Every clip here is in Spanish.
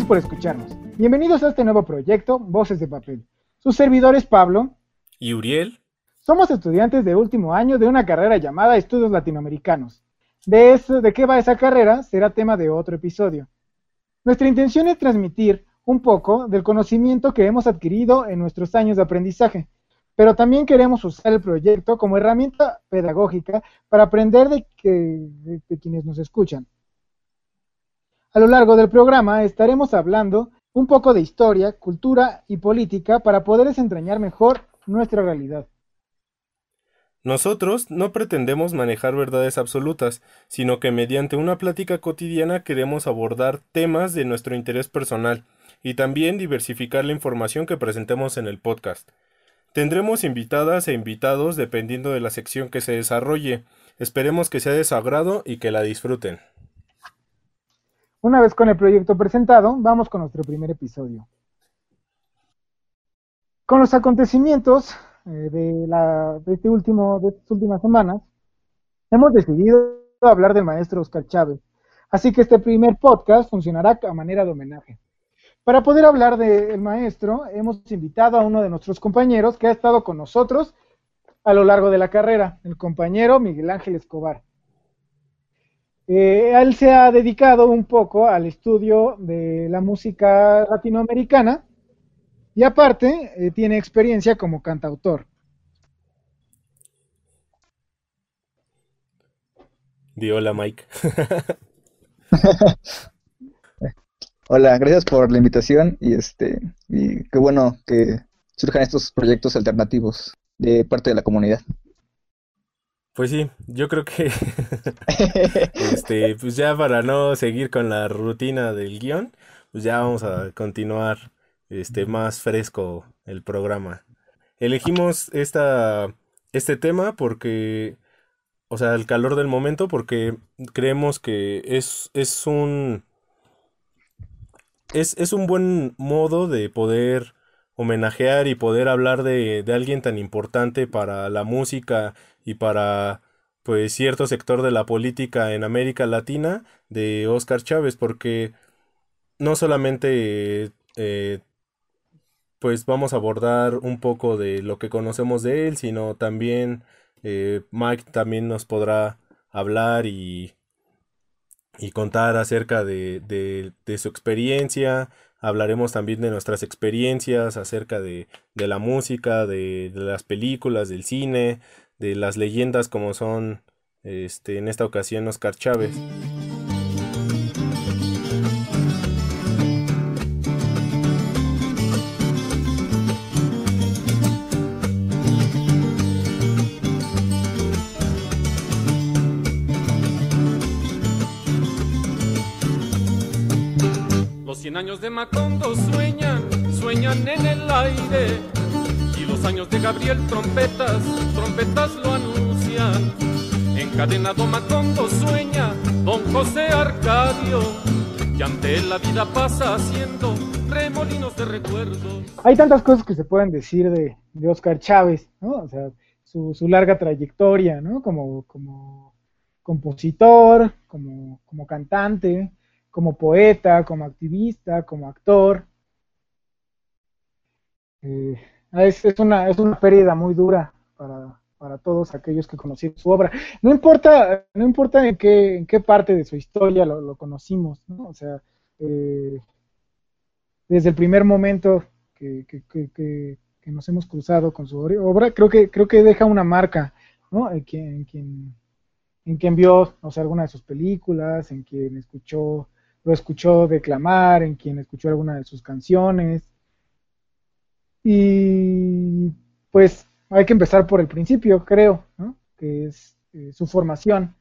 Gracias por escucharnos. Bienvenidos a este nuevo proyecto, Voces de Papel. Sus servidores Pablo y Uriel. Somos estudiantes de último año de una carrera llamada Estudios Latinoamericanos. De, eso, de qué va esa carrera será tema de otro episodio. Nuestra intención es transmitir un poco del conocimiento que hemos adquirido en nuestros años de aprendizaje, pero también queremos usar el proyecto como herramienta pedagógica para aprender de, de quienes nos escuchan. A lo largo del programa estaremos hablando un poco de historia, cultura y política para poder desentrañar mejor nuestra realidad. Nosotros no pretendemos manejar verdades absolutas, sino que mediante una plática cotidiana queremos abordar temas de nuestro interés personal y también diversificar la información que presentemos en el podcast. Tendremos invitadas e invitados dependiendo de la sección que se desarrolle. Esperemos que sea de su agrado y que la disfruten. Una vez con el proyecto presentado, vamos con nuestro primer episodio. Con los acontecimientos eh, de, la, de, este último, de estas últimas semanas, hemos decidido hablar del maestro Oscar Chávez. Así que este primer podcast funcionará a manera de homenaje. Para poder hablar del maestro, hemos invitado a uno de nuestros compañeros que ha estado con nosotros a lo largo de la carrera, el compañero Miguel Ángel Escobar. Eh, él se ha dedicado un poco al estudio de la música latinoamericana y aparte eh, tiene experiencia como cantautor. Di hola Mike. hola, gracias por la invitación y este y qué bueno que surjan estos proyectos alternativos de parte de la comunidad. Pues sí, yo creo que este, pues ya para no seguir con la rutina del guion, pues ya vamos a continuar este más fresco el programa. Elegimos esta este tema porque o sea, el calor del momento porque creemos que es, es un es, es un buen modo de poder homenajear y poder hablar de, de alguien tan importante para la música y para pues cierto sector de la política en América Latina de Oscar Chávez porque no solamente eh, pues vamos a abordar un poco de lo que conocemos de él sino también eh, Mike también nos podrá hablar y, y contar acerca de, de, su experiencia hablaremos también de nuestras experiencias acerca de, de la música de, de las películas del cine de las leyendas como son este, en esta ocasión Oscar Chávez. Los cien años de Macondo sueñan, sueñan en el aire los años de Gabriel trompetas, trompetas lo anuncian. Encadenado Macondo sueña don José Arcadio, y ante la vida pasa haciendo remolinos de recuerdos. Hay tantas cosas que se pueden decir de, de Oscar Chávez, ¿no? O sea, su, su larga trayectoria, ¿no? Como, como compositor, como, como cantante, como poeta, como activista, como actor. Eh, es, una, es una pérdida muy dura para, para todos aquellos que conocieron su obra. No importa, no importa en qué, en qué parte de su historia lo, conocimos, ¿no? O sea, eh, desde el primer momento que, que, que, nos hemos cruzado con su obra, creo que, creo que deja una marca, ¿no? En quien, en quien, en quien vio, o sea, alguna de sus películas, en quien escuchó, lo escuchó declamar, en quien escuchó alguna de sus canciones, y pues hay que empezar por el principio, creo, ¿no? que es eh, su formación.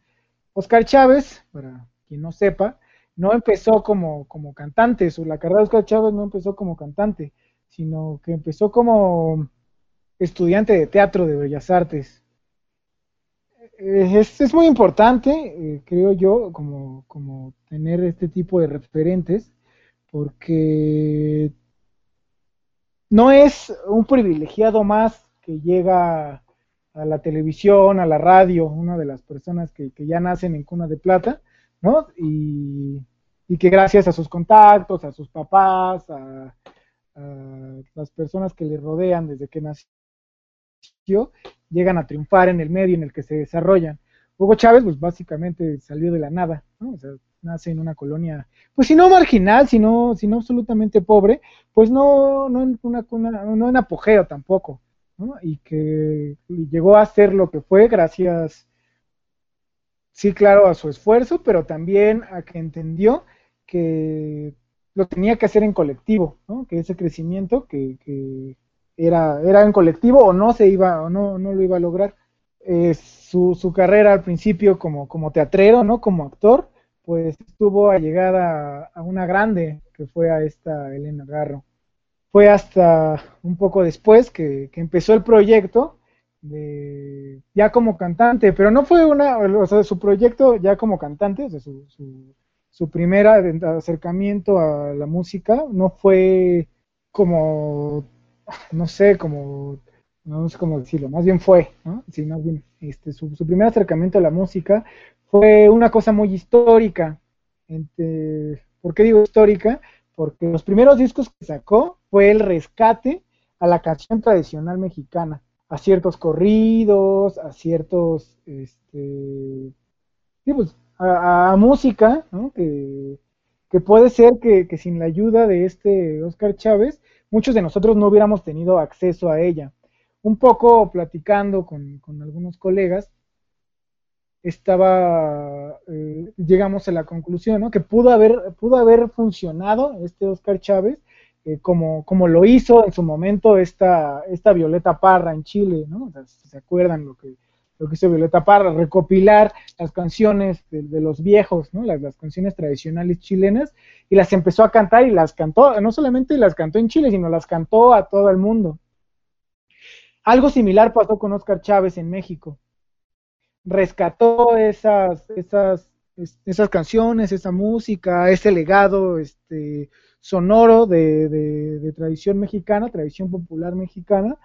Oscar Chávez, para quien no sepa, no empezó como, como cantante, su, la carrera de Oscar Chávez no empezó como cantante, sino que empezó como estudiante de teatro de Bellas Artes. Eh, es, es muy importante, eh, creo yo, como, tener este tipo de referentes, porque no es un privilegiado más que llega a la televisión, a la radio, una de las personas que, ya nacen en cuna de plata, ¿no? Y, y que gracias a sus contactos, a sus papás, a, las personas que le rodean desde que nació, llegan a triunfar en el medio en el que se desarrollan. Hugo Chávez, pues básicamente salió de la nada, ¿no? O sea, nace en una colonia, pues si no marginal, sino, sino absolutamente pobre, pues no, no, en una, no en apogeo tampoco, ¿no? Y que llegó a ser lo que fue gracias, sí, claro, a su esfuerzo, pero también a que entendió que lo tenía que hacer en colectivo, ¿no? que ese crecimiento que, que era, era en colectivo o no se iba, o no, no lo iba a lograr. Eh, su, su, carrera al principio como, como teatrero, ¿no? Como actor, pues estuvo allegada a una grande que fue a esta Elena Garro. Fue hasta un poco después que, que empezó el proyecto de, ya como cantante, pero no fue una, o sea, su proyecto ya como cantante, o sea, su, su, su primer acercamiento a la música no fue como, no sé, como, no sé cómo decirlo, más bien fue, ¿no? Sí, más bien, este, su, primer acercamiento a la música fue una cosa muy histórica. ¿Por qué digo histórica? Porque los primeros discos que sacó fue el rescate a la canción tradicional mexicana, a ciertos corridos, a ciertos, este, pues, a, música, ¿no? que, puede ser que, sin la ayuda de este Oscar Chávez, muchos de nosotros no hubiéramos tenido acceso a ella. Un poco platicando con, algunos colegas, estaba, eh, llegamos a la conclusión, ¿no? que pudo haber, pudo haber funcionado este Oscar Chávez eh, como, como lo hizo en su momento esta, esta Violeta Parra en Chile, ¿no? ¿Se acuerdan lo que, lo que hizo Violeta Parra, recopilar las canciones de, los viejos. Las, canciones tradicionales chilenas, y las empezó a cantar y las cantó, no solamente las cantó en Chile, sino las cantó a todo el mundo. Algo similar pasó con Oscar Chávez en México. Rescató esas, canciones, esa música, ese legado este, sonoro de tradición mexicana, tradición popular mexicana,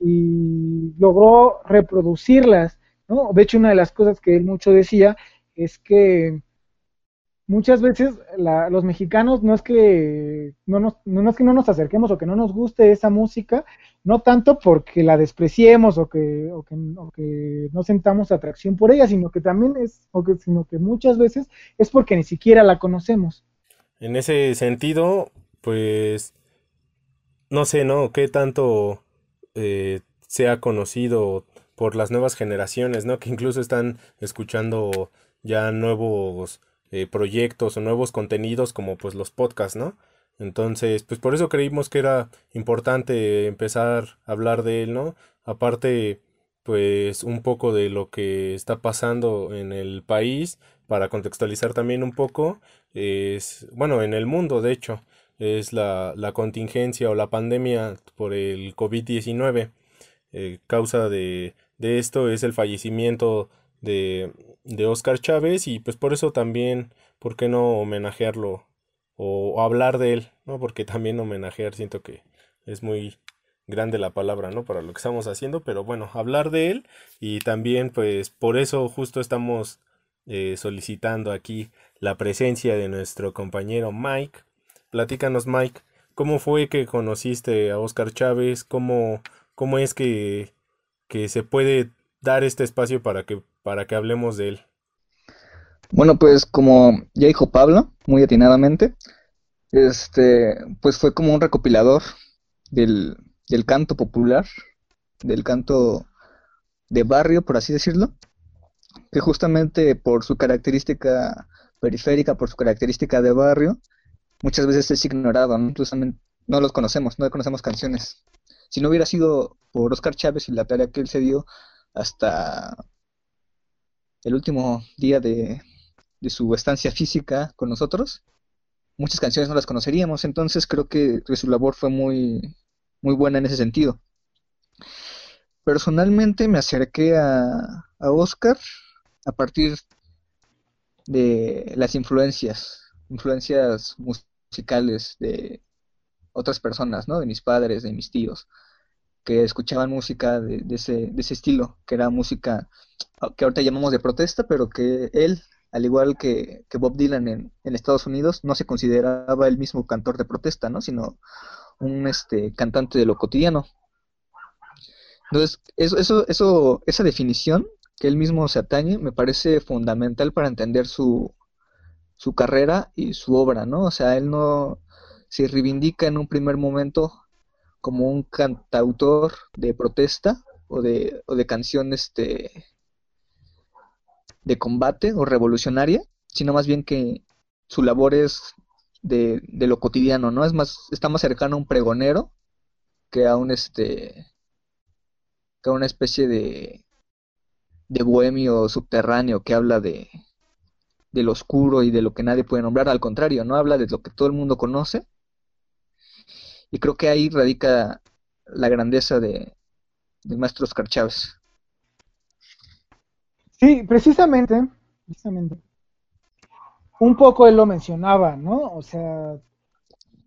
y logró reproducirlas, ¿no? De hecho, una de las cosas que él mucho decía es que muchas veces los mexicanos no es que no nos, no es que no nos acerquemos o que no nos guste esa música, no tanto porque la despreciemos o que, o que, o que no sentamos atracción por ella, sino que también es, o que, sino que muchas veces es porque ni siquiera la conocemos. En ese sentido, pues, no sé, ¿no? ¿Qué tanto eh, sea conocido por las nuevas generaciones, ¿no? Que incluso están escuchando ya nuevos eh, proyectos o nuevos contenidos como pues los podcasts, ¿no? Entonces, pues por eso creímos que era importante empezar a hablar de él, ¿no? Aparte, pues un poco de lo que está pasando en el país, para contextualizar también un poco, es, bueno, en el mundo, de hecho, es la, la contingencia o la pandemia por el COVID-19. Eh, causa de, de, esto es el fallecimiento de, de Oscar Chávez y pues por eso también, ¿por qué no homenajearlo o, hablar de él? ¿no? Porque también homenajear siento que es muy grande la palabra, ¿no? Para lo que estamos haciendo, pero bueno, hablar de él y también pues por eso justo estamos eh, solicitando aquí la presencia de nuestro compañero Mike Platícanos, Mike, ¿cómo fue que conociste a Oscar Chávez? ¿Cómo, cómo es que, que se puede dar este espacio para que, para que hablemos de él? Bueno, pues como ya dijo Pablo, muy atinadamente, este, pues fue como un recopilador del, del canto popular, del canto de barrio, por así decirlo, que justamente por su característica periférica, por su característica de barrio, muchas veces es ignorado, ¿no? No los conocemos, no conocemos canciones. Si no hubiera sido por Oscar Chávez y la tarea que él se dio hasta el último día de, su estancia física con nosotros, muchas canciones no las conoceríamos, entonces creo que, su labor fue muy, muy buena en ese sentido. Personalmente me acerqué a, a Oscar a partir de las influencias, influencias musicales de otras personas, ¿no? De mis padres, de mis tíos, que escuchaban música de, ese, de ese estilo, que era música que ahorita llamamos de protesta, pero que él al igual que, Bob Dylan en, Estados Unidos, no se consideraba el mismo cantor de protesta, ¿no? Sino un este, cantante de lo cotidiano. Entonces, eso, eso, eso, esa definición que él mismo se atañe me parece fundamental para entender su, su carrera y su obra, ¿no? O sea, él no se reivindica en un primer momento como un cantautor de protesta o de, o de canción este, de combate o revolucionaria, sino más bien que su labor es de, de lo cotidiano, ¿no? Es más, está más cercano a un pregonero que a un este que a una especie de de bohemio subterráneo que habla de del oscuro y de lo que nadie puede nombrar, al contrario, no habla de lo que todo el mundo conoce. Y creo que ahí radica la grandeza de, de maestro Oscar. Sí, precisamente, precisamente. Un poco él lo mencionaba, ¿no? O sea,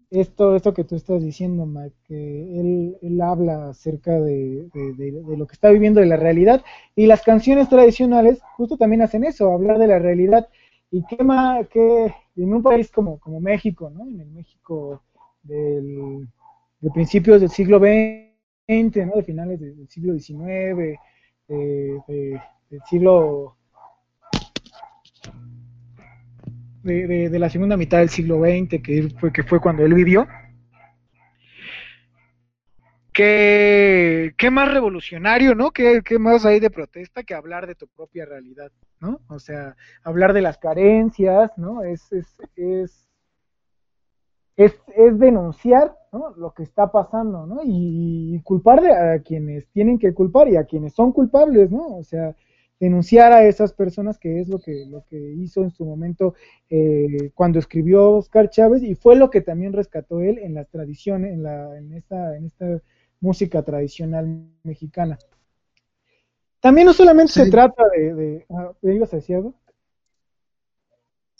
esto, esto que tú estás diciendo, Mike, que él, él habla acerca de, de, lo que está viviendo de la realidad y las canciones tradicionales justo también hacen eso, hablar de la realidad y qué más, que en un país como, como México, ¿no? En el México del, de principios del siglo XX, ¿no? De finales del siglo XIX, de, del siglo de, de, la segunda mitad del siglo XX, que fue, que fue cuando él vivió. ¿Qué, más revolucionario, ¿no? ¿Qué, ¿Qué, más hay de protesta que hablar de tu propia realidad, ¿no? O sea, hablar de las carencias, ¿no? Es, es, es, es, es denunciar ¿no? lo que está pasando, ¿no? Y, y culpar a quienes tienen que culpar y a quienes son culpables, ¿no? O sea, denunciar a esas personas, que es lo que, lo que hizo en su momento eh, cuando escribió Oscar Chávez, y fue lo que también rescató él en las tradiciones, en, la, en, esta, en esta música tradicional mexicana. También no solamente se trata de... de ah, ¿Ibas a decir algo?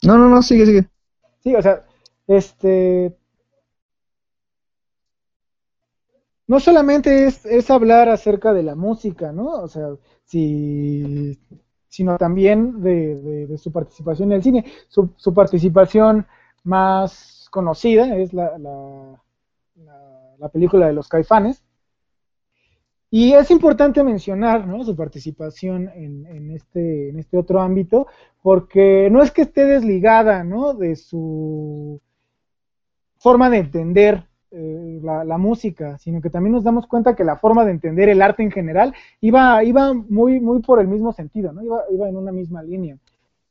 No, no, no, sigue, sigue. Sí, o sea, este... No solamente es, es hablar acerca de la música, ¿no? O sea, sino también de, su participación en el cine. Su, participación más conocida es la, la, película de los caifanes. Y es importante mencionar su participación en, este, en este otro ámbito, porque no es que esté desligada de su forma de entender eh, la, música, sino que también nos damos cuenta que la forma de entender el arte en general iba, iba muy, muy por el mismo sentido, ¿no? Iba, iba en una misma línea.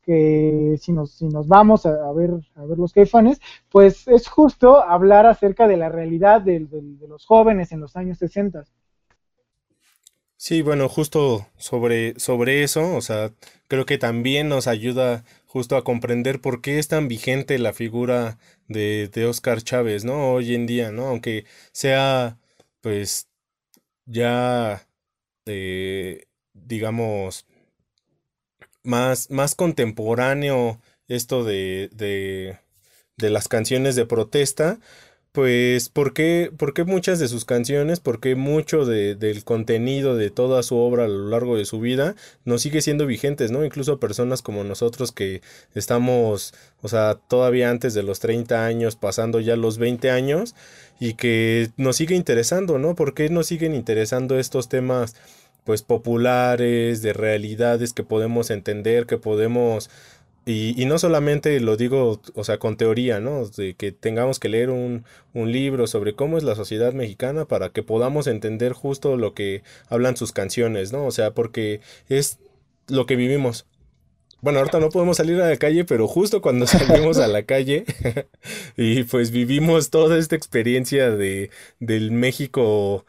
Que si nos, si nos vamos a, ver, a ver los caifanes, pues es justo hablar acerca de la realidad de, de los jóvenes en los años 60. Sí, bueno, justo sobre, sobre eso, o sea, creo que también nos ayuda justo a comprender por qué es tan vigente la figura de, de Oscar Chávez, ¿no? Hoy en día, ¿no? Aunque sea, pues, ya, eh, digamos, más, más contemporáneo esto de, de, de las canciones de protesta, pues, ¿por qué, por qué muchas de sus canciones, por qué mucho de, del contenido de toda su obra a lo largo de su vida no sigue siendo vigentes, ¿no? Incluso personas como nosotros que estamos, o sea, todavía antes de los 30 años, pasando ya los 20 años, y que nos sigue interesando, ¿no? ¿Por qué nos siguen interesando estos temas, pues, populares, de realidades que podemos entender, que podemos y, y, no solamente lo digo, o sea, con teoría, ¿no? De que tengamos que leer un, un, libro sobre cómo es la sociedad mexicana para que podamos entender justo lo que hablan sus canciones, ¿no? O sea, porque es lo que vivimos. Bueno, ahorita no podemos salir a la calle, pero justo cuando salimos a la calle y pues vivimos toda esta experiencia de, del México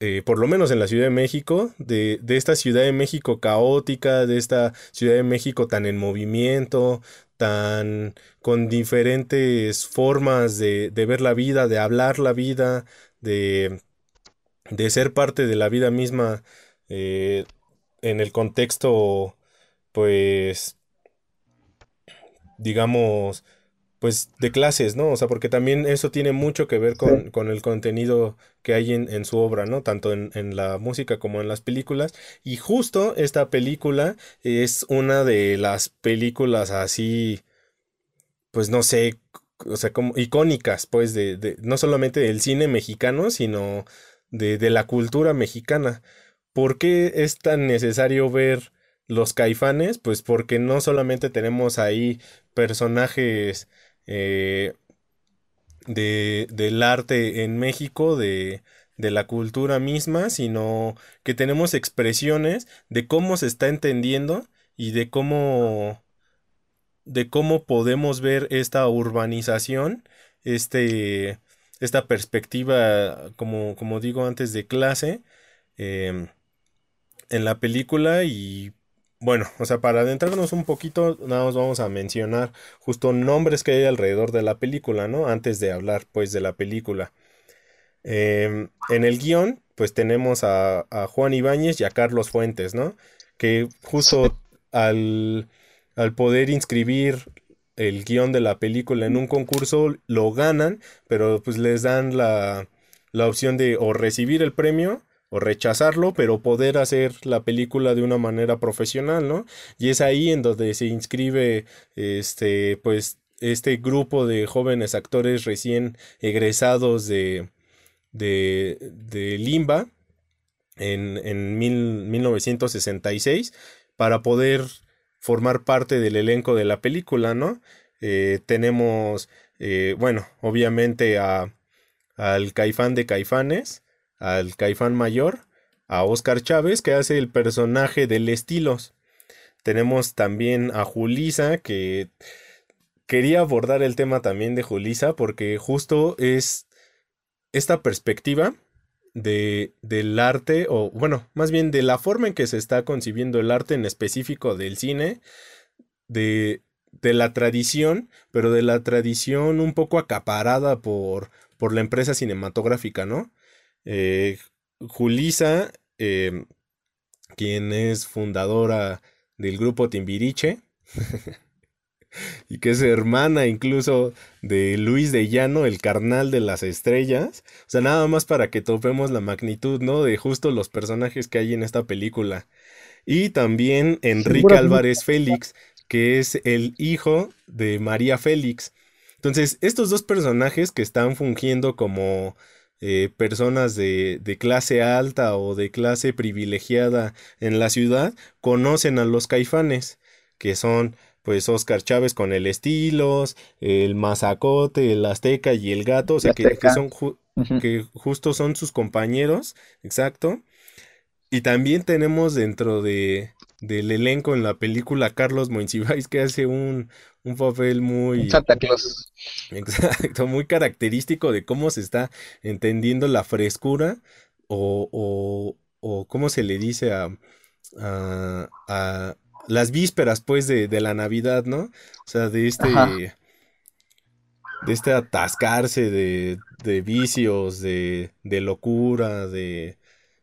eh, por lo menos en la Ciudad de México, de, de, esta Ciudad de México caótica, de esta Ciudad de México tan en movimiento, tan con diferentes formas de, de ver la vida, de hablar la vida, de, de ser parte de la vida misma eh, en el contexto, pues, digamos, pues de clases, ¿no? O sea, porque también eso tiene mucho que ver con, el contenido que hay en, su obra, ¿no? Tanto en, en, la música como en las películas. Y justo esta película es una de las películas así, pues no sé, o sea, como icónicas, pues, de, de no solamente del cine mexicano, sino de, de la cultura mexicana. ¿Por qué es tan necesario ver los caifanes? Pues porque no solamente tenemos ahí personajes eh, de, del arte en México, de, de la cultura misma, sino que tenemos expresiones de cómo se está entendiendo y de cómo de cómo podemos ver esta urbanización, este, esta perspectiva, como, como digo antes, de clase em, en la película y bueno, o sea, para adentrarnos un poquito, nada más vamos a mencionar justo nombres que hay alrededor de la película, ¿no? Antes de hablar, pues, de la película. Em, en el guion, pues tenemos a, a, Juan Ibáñez y a Carlos Fuentes, ¿no? Que justo al, al poder inscribir el guion de la película en un concurso, lo ganan, pero pues les dan la, la opción de o recibir el premio o rechazarlo, pero poder hacer la película de una manera profesional, ¿no? Y es ahí en donde se inscribe este pues este grupo de jóvenes actores recién egresados de de, de Limba en, en mil, 1966 para poder formar parte del elenco de la película, ¿no? Eh, tenemos, eh, bueno, obviamente a, al Caifán de Caifanes, al Caifán Mayor, a Oscar Chávez, que hace el personaje del Estilos. Tenemos también a Julisa, que quería abordar el tema también de Julisa, porque justo es esta perspectiva de, del arte, o bueno, más bien de la forma en que se está concibiendo el arte en específico del cine, de, de la tradición, pero de la tradición un poco acaparada por, por la empresa cinematográfica, ¿no? Eh, Julisa, eh, quien es fundadora del grupo Timbiriche, y que es hermana incluso de Luis de Llano, el carnal de las estrellas. O sea, nada más para que topemos la magnitud, ¿no? De justo los personajes que hay en esta película. Y también Enrique Álvarez Félix, que es el hijo de María Félix. Entonces, estos dos personajes que están fungiendo como eh, personas de, de, clase alta o de clase privilegiada en la ciudad conocen a los caifanes, que son pues Oscar Chávez con el Estilos, el Mazacote, el Azteca y el Gato, o sea que, son que justo son sus compañeros, exacto. Y también tenemos dentro de, del elenco en la película Carlos Monsiváis que hace un, un papel muy... Santa Claus. Exacto, muy característico de cómo se está entendiendo la frescura o, o, o cómo se le dice a, a, a las vísperas pues de, de, la Navidad, ¿no? O sea, de este... De este atascarse de, de vicios, de, de locura, de...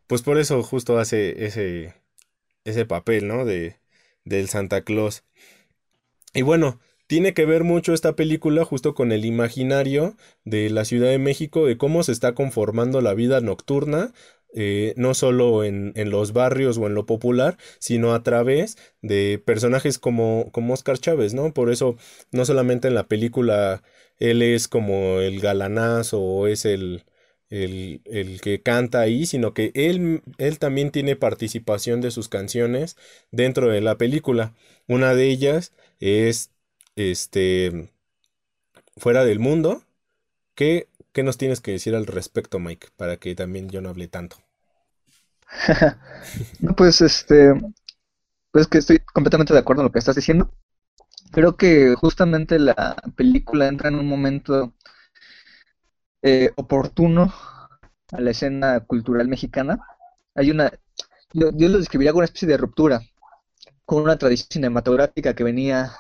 Pues por eso justo hace ese, ese papel, ¿no? De, del Santa Claus. Y bueno, tiene que ver mucho esta película justo con el imaginario de la Ciudad de México, de cómo se está conformando la vida nocturna, eh, no solo en, en, los barrios o en lo popular, sino a través de personajes como, como Oscar Chávez, ¿no? Por eso, no solamente en la película él es como el galanazo o es el, el, el, que canta ahí, sino que él, él también tiene participación de sus canciones dentro de la película. Una de ellas es este Fuera del Mundo. ¿Qué, ¿Qué nos tienes que decir al respecto, Mike? Para que también yo no hable tanto. pues este pues que estoy completamente de acuerdo en lo que estás diciendo. Creo que justamente la película entra en un momento eh, oportuno a la escena cultural mexicana. Hay una, yo, lo describiría como una especie de ruptura con una tradición cinematográfica que venía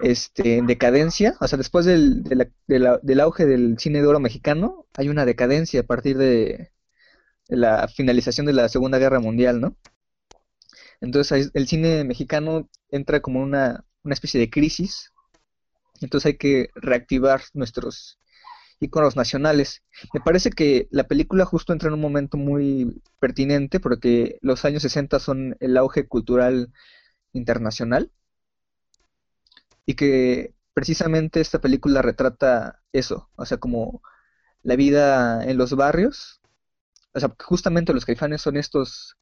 este, en decadencia, o sea, después del, del auge del cine de oro mexicano, hay una decadencia a partir de, la finalización de la Segunda Guerra Mundial, ¿no? Entonces el cine mexicano entra como una, una especie de crisis Entonces hay que reactivar nuestros iconos nacionales. Me parece que la película justo entra en un momento muy pertinente porque los años 60 son el auge cultural internacional y que precisamente esta película retrata eso, o sea, como la vida en los barrios, o sea, justamente los caifanes son estos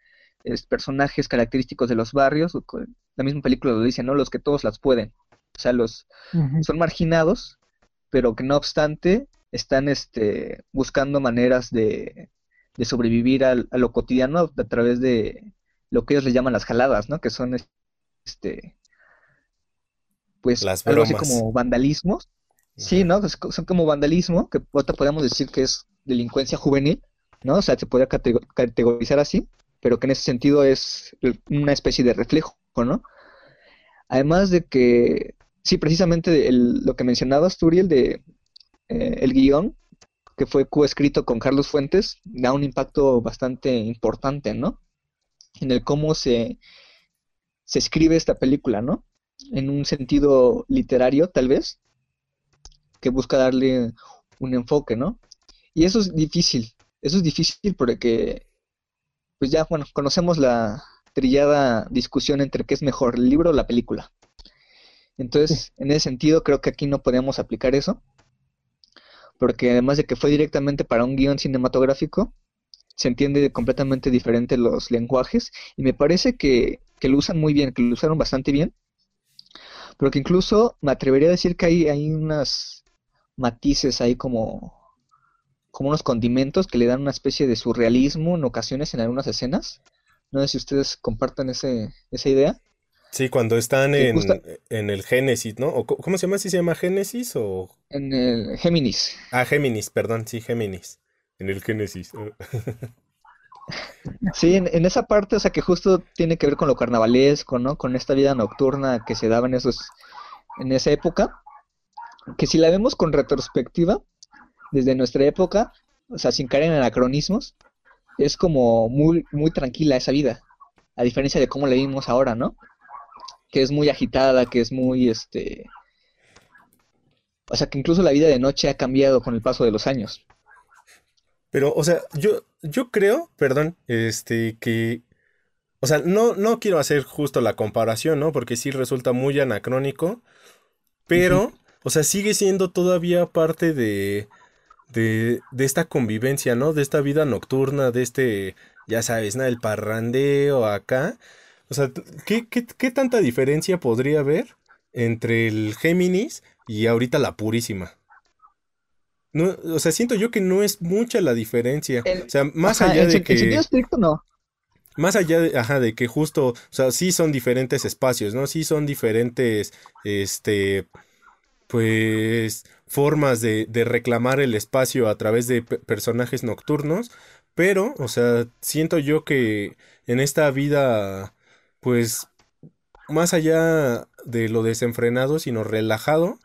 personajes característicos de los barrios, la misma película lo dice, ¿no? Los que todos las pueden, o sea, los son marginados, pero que no obstante están este, buscando maneras de, de sobrevivir a, a, lo cotidiano a través de lo que ellos le llaman las jaladas, ¿no? Que son este pues Las algo así como vandalismos. Sí, ¿no? Son como vandalismo, que ahorita podemos decir que es delincuencia juvenil, ¿no? O sea, se podría catego- categorizar así, pero que en ese sentido es una especie de reflejo, ¿no? Además de que, sí, precisamente el- lo que mencionabas, Turiel, de eh, el guion, que fue coescrito con Carlos Fuentes, da un impacto bastante importante, ¿no? En el cómo se, se escribe esta película, ¿no? En un sentido literario, tal vez, que busca darle un enfoque, ¿no? Y eso es difícil, eso es difícil porque, pues ya, bueno, conocemos la trillada discusión entre qué es mejor, el libro o la película. Entonces, en ese sentido, creo que aquí no podemos aplicar eso, porque además de que fue directamente para un guion cinematográfico, se entiende completamente diferente los lenguajes, y me parece que, que lo usan muy bien, que lo usaron bastante bien, pero que incluso me atrevería a decir que hay, hay unas matices ahí como, como unos condimentos que le dan una especie de surrealismo en ocasiones en algunas escenas. No sé si ustedes compartan ese, esa idea. Sí, cuando están en, en el Génesis, ¿no? ¿O ¿Cómo se llama? ¿Sí se llama Génesis o...? En el Géminis. Ah, Géminis, perdón, sí, Géminis. En el Génesis. Sí, en, en esa parte, o sea, que justo tiene que ver con lo carnavalesco, ¿no? Con esta vida nocturna que se daba en esos, en esa época, que si la vemos con retrospectiva, desde nuestra época, o sea, sin caer en anacronismos, es como muy, muy tranquila esa vida, a diferencia de cómo la vimos ahora, ¿no? Que es muy agitada, que es muy, este, o sea, que incluso la vida de noche ha cambiado con el paso de los años. Pero, o sea, yo, yo creo, perdón, este, que, o sea, no, no quiero hacer justo la comparación, ¿no? Porque sí resulta muy anacrónico, pero, o sea, sigue siendo todavía parte de, de, de esta convivencia, ¿no? De esta vida nocturna, de este, ya sabes, ¿no? El parrandeo acá. O sea, ¿qué, qué, qué tanta diferencia podría haber entre el Géminis y ahorita la Purísima? No, o sea, siento yo que no es mucha la diferencia. El- O sea, más Ajá, allá de que, sentido estricto no. más allá de, ajá, de que justo, o sea, sí son diferentes espacios, ¿no? Sí son diferentes, este, pues, formas de, de reclamar el espacio a través de pe- personajes nocturnos, pero, o sea, siento yo que en esta vida, pues, más allá de lo desenfrenado, sino relajado,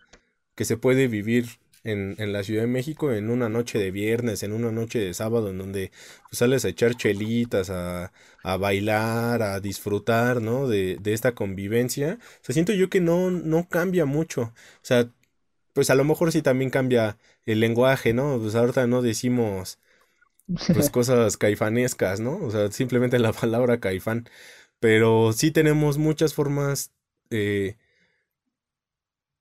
que se puede vivir en, en la Ciudad de México en una noche de viernes, en una noche de sábado, en donde pues, sales a echar chelitas, a, a bailar, a disfrutar, ¿no? De, de esta convivencia. O sea, siento yo que no, no cambia mucho. O sea, pues a lo mejor sí también cambia el lenguaje, ¿no? Pues ahorita no decimos pues cosas caifanescas, ¿no? O sea, simplemente la palabra caifán. Pero sí tenemos muchas formas eh,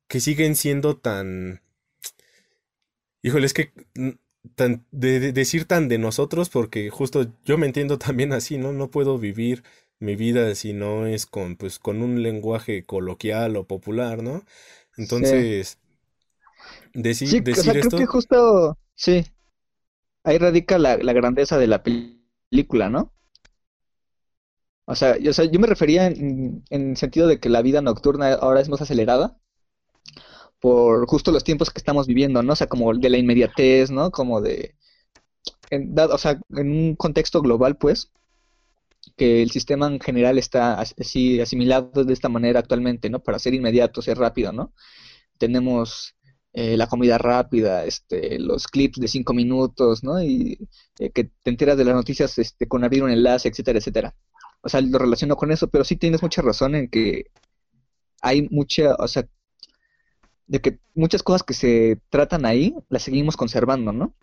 que siguen siendo tan... Híjole, es que mm, tan, de, de- decir tan de nosotros, porque justo yo me entiendo también así, ¿no? No puedo vivir mi vida si no es con, pues, con un lenguaje coloquial o popular, ¿no? Entonces, Sí, o decir sea, creo esto, que justo, sí, ahí radica la, la grandeza de la pel- película, ¿no? O sea, yo, me refería en, en sentido de que la vida nocturna ahora es más acelerada por justo los tiempos que estamos viviendo, ¿no? O sea, como de la inmediatez, ¿no? Como de, en, o sea, en un contexto global, pues, que el sistema en general está as- así asimilado de esta manera actualmente, ¿no? Para ser inmediato, ser rápido, ¿no? Tenemos eh, la comida rápida, este, los clips de cinco minutos, ¿no? Y eh, que te enteras de las noticias este, con abrir un enlace, etcétera, etcétera. O sea, lo relaciono con eso, pero sí tienes mucha razón en que hay mucha, o sea, de que muchas cosas que se tratan ahí las seguimos conservando, ¿no?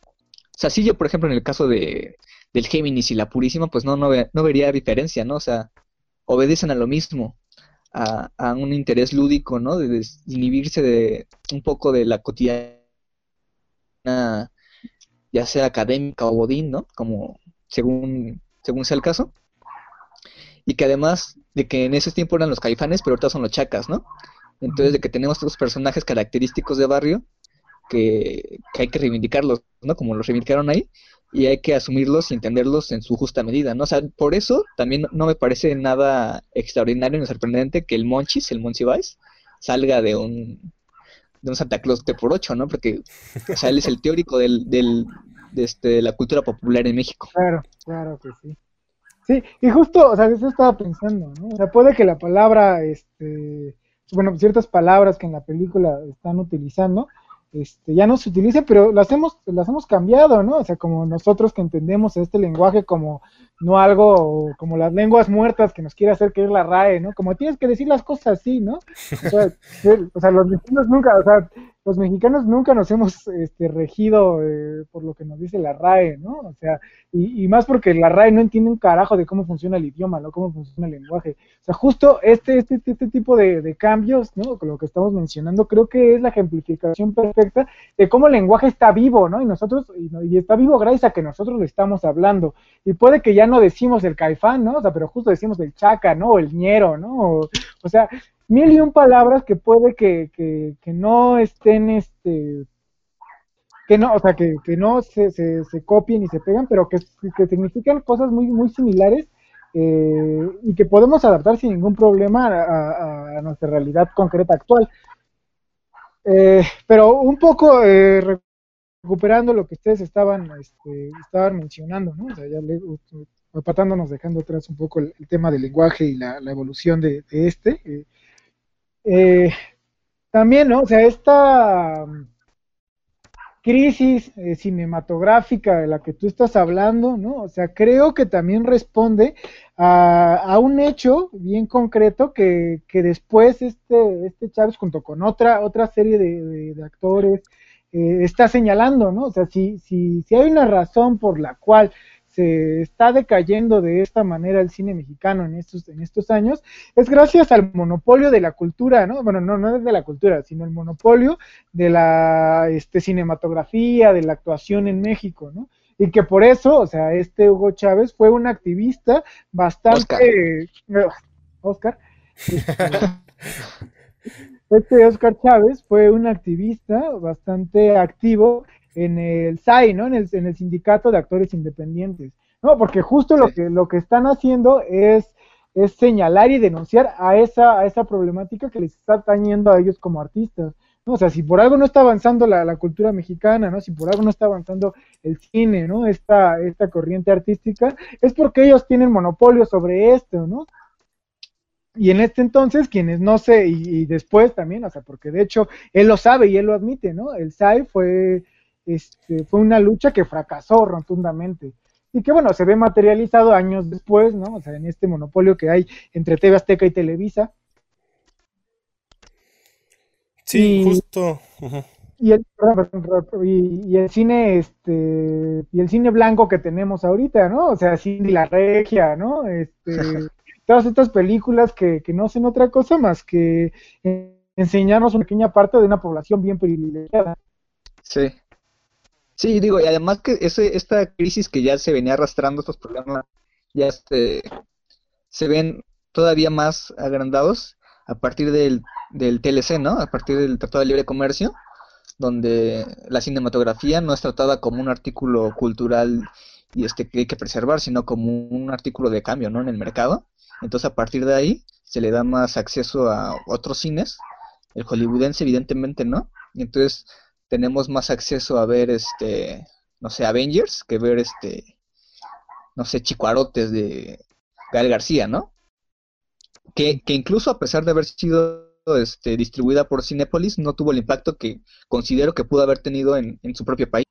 O sea, si yo, por ejemplo, en el caso de, del Géminis y la Purísima, pues no, no, no vería diferencia, ¿no? O sea, obedecen a lo mismo, a, a un interés lúdico, ¿no? De inhibirse de un poco de la cotidiana, ya sea académica o bodín, ¿no? Como según, según sea el caso. Y que además de que en ese tiempo eran los caifanes, pero ahorita son los chacas, ¿no? Entonces, de que tenemos estos personajes característicos de barrio que, hay que reivindicarlos, ¿no? Como los reivindicaron ahí, y hay que asumirlos y entenderlos en su justa medida, ¿no? O sea, por eso también no me parece nada extraordinario ni sorprendente que el Monchis, el Monchi Vice, salga de un, de un Santa Claus de por ocho, ¿no? Porque, o sea, él es el teórico del, del, de, este, de la cultura popular en México. Claro, claro que sí. Sí, y justo, o sea, eso estaba pensando, ¿no? O sea, puede que la palabra, este, bueno, ciertas palabras que en la película están utilizando, este, ya no se utilicen, pero las hemos, las hemos cambiado, ¿no? O sea, como nosotros que entendemos este lenguaje como no algo como las lenguas muertas que nos quiere hacer creer la RAE, ¿no? Como tienes que decir las cosas así, ¿no? O sea, o sea los mexicanos nunca, o sea, los mexicanos nunca nos hemos este, regido eh, por lo que nos dice la RAE, ¿no? O sea, y, y, más porque la RAE no entiende un carajo de cómo funciona el idioma, ¿no? Cómo funciona el lenguaje. O sea, justo este, este, este tipo de, de cambios, ¿no? Con lo que estamos mencionando, creo que es la ejemplificación perfecta de cómo el lenguaje está vivo, ¿no? Y nosotros, y, y está vivo gracias a que nosotros lo estamos hablando. Y puede que ya no decimos el caifán, ¿no? O sea, pero justo decimos el chaca, ¿no? O el ñero, ¿no? O, sea, mil y un palabras que puede que, que, que no estén, este, que no, o sea, que, que no se, se, se, copien y se pegan, pero que, que significan cosas muy, muy similares eh, y que podemos adaptar sin ningún problema a, nuestra realidad concreta actual. Eh, pero un poco eh, recuperando lo que ustedes estaban, este, estaban mencionando, ¿no? O sea, ya le, patándonos, dejando atrás un poco el, tema del lenguaje y la, evolución de, este. Eh, eh, también, ¿no? O sea, esta um, crisis eh, cinematográfica de la que tú estás hablando, ¿no? O sea, creo que también responde a, un hecho bien concreto que, que, después este, este Chávez, junto con otra, otra serie de, de actores, está señalando, ¿no? O sea, si, si, si hay una razón por la cual se está decayendo de esta manera el cine mexicano en estos, en estos años, es gracias al monopolio de la cultura, ¿no? Bueno, no, no es de la cultura, sino el monopolio de la este, cinematografía, de la actuación en México, ¿no? Y que por eso, o sea, este Hugo Chávez fue un activista bastante... Oscar. este Oscar Chávez fue un activista bastante activo en el SAI, ¿no? En el, en el Sindicato de Actores Independientes. No, porque justo lo que lo que están haciendo es es señalar y denunciar a esa a esa problemática que les está atañendo a ellos como artistas. ¿no? O sea, si por algo no está avanzando la, la, cultura mexicana, ¿no? Si por algo no está avanzando el cine, ¿no? Esta, esta corriente artística, es porque ellos tienen monopolio sobre esto, ¿no? Y en este entonces, quienes no sé, y, y, después también, o sea, porque de hecho él lo sabe y él lo admite, ¿no? El SAI fue este, fue una lucha que fracasó rotundamente y que bueno, se ve materializado años después, ¿no? O sea, en este monopolio que hay entre TV Azteca y Televisa. Sí, justo. y, el, y, el cine, este, y el cine blanco que tenemos ahorita, ¿no? O sea, Cindy la Regia, ¿no? Este, todas estas películas que, que no hacen otra cosa más que enseñarnos una pequeña parte de una población bien privilegiada. Sí. Sí, digo, y además que ese, esta crisis que ya se venía arrastrando, estos problemas ya se, se ven todavía más agrandados a partir del, del TLC, ¿no? A partir del Tratado de Libre Comercio, donde la cinematografía no es tratada como un artículo cultural y este que hay que preservar, sino como un artículo de cambio, ¿no? En el mercado. Entonces, a partir de ahí, se le da más acceso a otros cines. El hollywoodense, evidentemente, ¿no? Y entonces tenemos más acceso a ver este, no sé, Avengers que ver este, no sé, Chicuarotes de Gael García, ¿no? Que, que incluso a pesar de haber sido este, distribuida por Cinepolis, no tuvo el impacto que considero que pudo haber tenido en, en su propio país.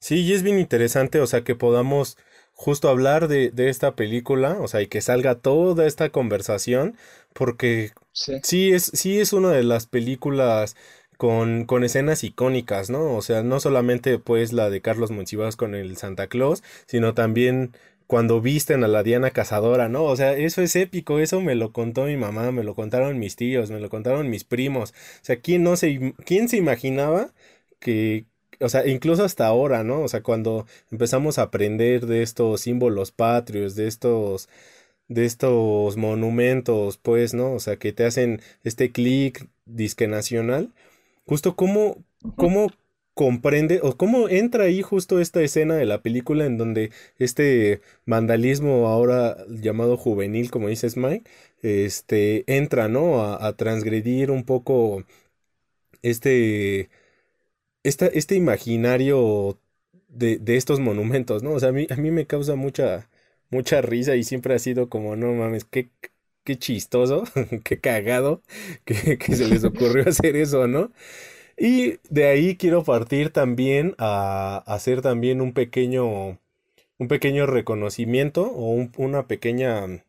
Sí, y es bien interesante, o sea, que podamos justo hablar de, de, esta película, o sea, y que salga toda esta conversación, porque sí, es, sí es una de las películas con, con, escenas icónicas, ¿no? O sea, no solamente pues la de Carlos Monsiváis con el Santa Claus, sino también cuando visten a la Diana Cazadora, ¿no? O sea, eso es épico, eso me lo contó mi mamá, me lo contaron mis tíos, me lo contaron mis primos. O sea, ¿quién no se, quién se imaginaba que, o sea, incluso hasta ahora, ¿no? O sea, cuando empezamos a aprender de estos símbolos patrios, de estos de estos monumentos, pues, ¿no? O sea, que te hacen este clic disque nacional. Justo cómo, cómo comprende o cómo entra ahí justo esta escena de la película en donde este vandalismo ahora llamado juvenil, como dices Mike, este entra, ¿no? A, a transgredir un poco este este imaginario de, de, estos monumentos, ¿no? O sea, a mí, a mí me causa mucha, mucha risa y siempre ha sido como, no mames, qué, qué chistoso, qué cagado que, se les ocurrió hacer eso, ¿no? Y de ahí quiero partir también a, hacer también un pequeño, un pequeño reconocimiento o una pequeña,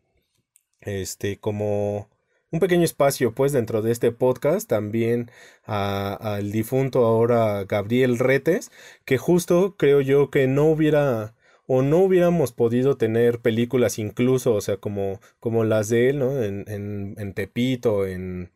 este, como un pequeño espacio pues dentro de este podcast también al difunto ahora Gabriel Retes, que justo creo yo que no hubiera o no hubiéramos podido tener películas incluso, o sea, como, como las de él, ¿no? En, en, en Tepito, en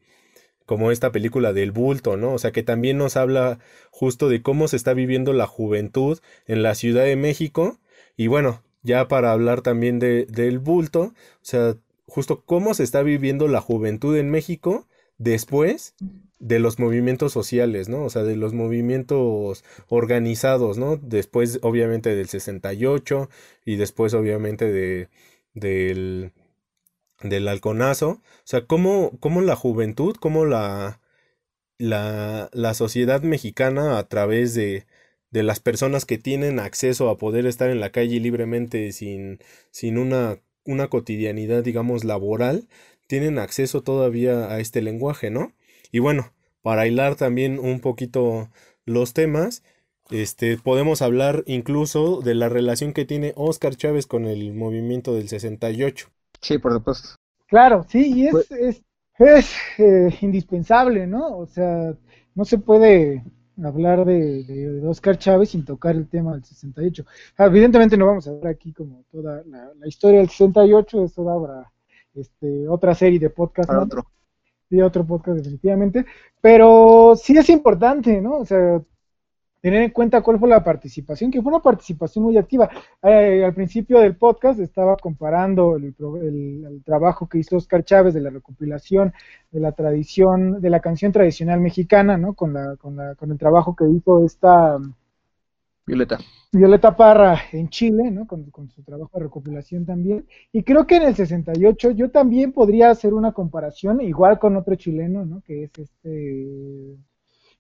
como esta película del bulto, ¿no? O sea, que también nos habla justo de cómo se está viviendo la juventud en la Ciudad de México. Y bueno, ya para hablar también de, del bulto, o sea, justo cómo se está viviendo la juventud en México después de los movimientos sociales, ¿no? O sea, de los movimientos organizados, ¿no? Después, obviamente, del 68 y después, obviamente, de, del, del halconazo. O sea, cómo, cómo la juventud, cómo la, la, la sociedad mexicana a través de, de las personas que tienen acceso a poder estar en la calle libremente sin, sin una una cotidianidad, digamos, laboral, tienen acceso todavía a este lenguaje, ¿no? Y bueno, para hilar también un poquito los temas, este, podemos hablar incluso de la relación que tiene Oscar Chávez con el movimiento del 68. Sí, por supuesto. Claro, sí, y es, pues es, es eh, indispensable, ¿no? O sea, no se puede hablar de, de, Oscar Chávez sin tocar el tema del 68. Evidentemente no vamos a ver aquí como toda la, historia del 68, eso habrá este, otra serie de podcast. otro. Sí, otro podcast definitivamente, pero sí es importante, ¿no? O sea, tener en cuenta cuál fue la participación, que fue una participación muy activa. Eh, al principio del podcast estaba comparando el, el, trabajo que hizo Oscar Chávez de la recopilación de la tradición, de la canción tradicional mexicana, ¿no? Con, la, con, la, con el trabajo que hizo esta... Violeta. Violeta Parra en Chile, ¿no? Con, con, su trabajo de recopilación también. Y creo que en el 68 yo también podría hacer una comparación, igual con otro chileno, ¿no? Que es este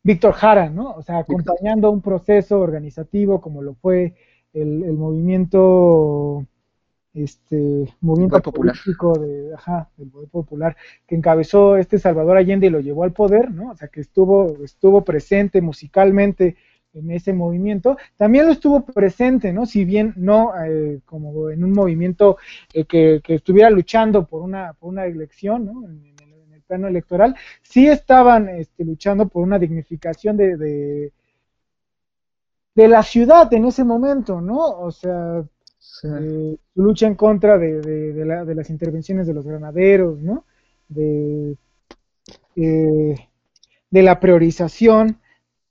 Víctor Jara, ¿no? O sea, acompañando un proceso organizativo como lo fue el, movimiento este movimiento político de ajá, del poder popular que encabezó este Salvador Allende y lo llevó al poder, ¿no? O sea, que estuvo estuvo presente musicalmente en ese movimiento, también lo estuvo presente, ¿no? Si bien no eh, como en un movimiento eh, que, que, estuviera luchando por una, por una elección, ¿no? plano electoral, sí estaban este, luchando por una dignificación de, de, la ciudad en ese momento, ¿no? O sea, eh, lucha en contra de, de, la, de, las intervenciones de los granaderos, ¿no? De, eh, de la priorización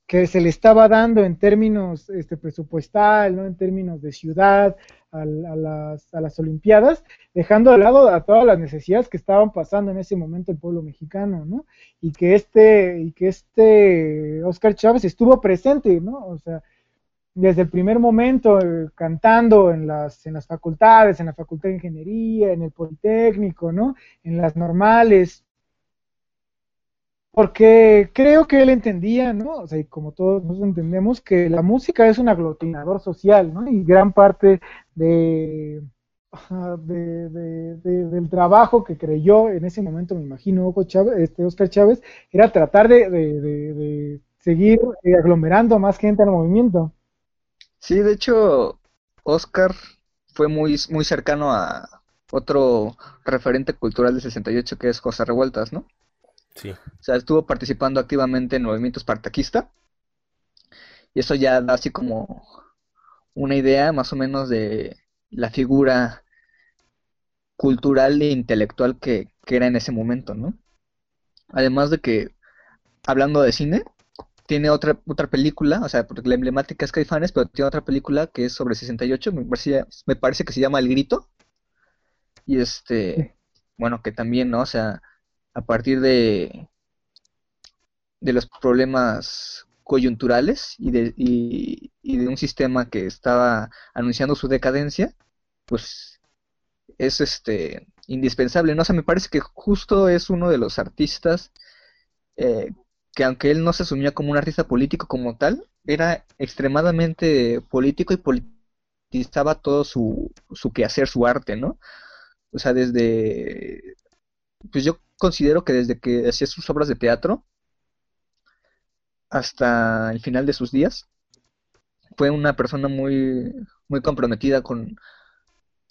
que se le estaba dando en términos este, presupuestal, ¿no? En términos de ciudad, a, las, a las Olimpiadas, dejando de lado a todas las necesidades que estaban pasando en ese momento el pueblo mexicano, ¿no? Y que este, y que este Oscar Chávez estuvo presente, ¿no? O sea, desde el primer momento eh, cantando en las, en las facultades, en la Facultad de Ingeniería, en el Politécnico, ¿no? En las normales, porque creo que él entendía, ¿no? O sea, como todos nosotros entendemos, que la música es un aglutinador social, ¿no? Y gran parte de, del trabajo que creyó en ese momento, me imagino, este Oscar Chávez, era tratar de, seguir aglomerando más gente al movimiento. Sí, de hecho, Oscar fue muy, muy cercano a otro referente cultural del 68 que es José Revueltas, ¿no? Sí. O sea, estuvo participando activamente en el movimiento espartaquista. Y eso ya da así como una idea más o menos de la figura cultural e intelectual que, que era en ese momento, ¿no? Además de que, hablando de cine, tiene otra, otra película, o sea, porque la emblemática es Caifanes, pero tiene otra película que es sobre 68, me parece, me parece que se llama El Grito. Y este, bueno, que también, ¿no? O sea, a partir de, de los problemas coyunturales y de, y, de un sistema que estaba anunciando su decadencia, pues es este indispensable, ¿no? O sea, me parece que justo es uno de los artistas eh, que aunque él no se asumía como un artista político como tal, era extremadamente político y politizaba todo su, su quehacer, su arte, ¿no? O sea, desde... Pues yo considero que desde que hacía sus obras de teatro hasta el final de sus días, fue una persona muy, muy comprometida con,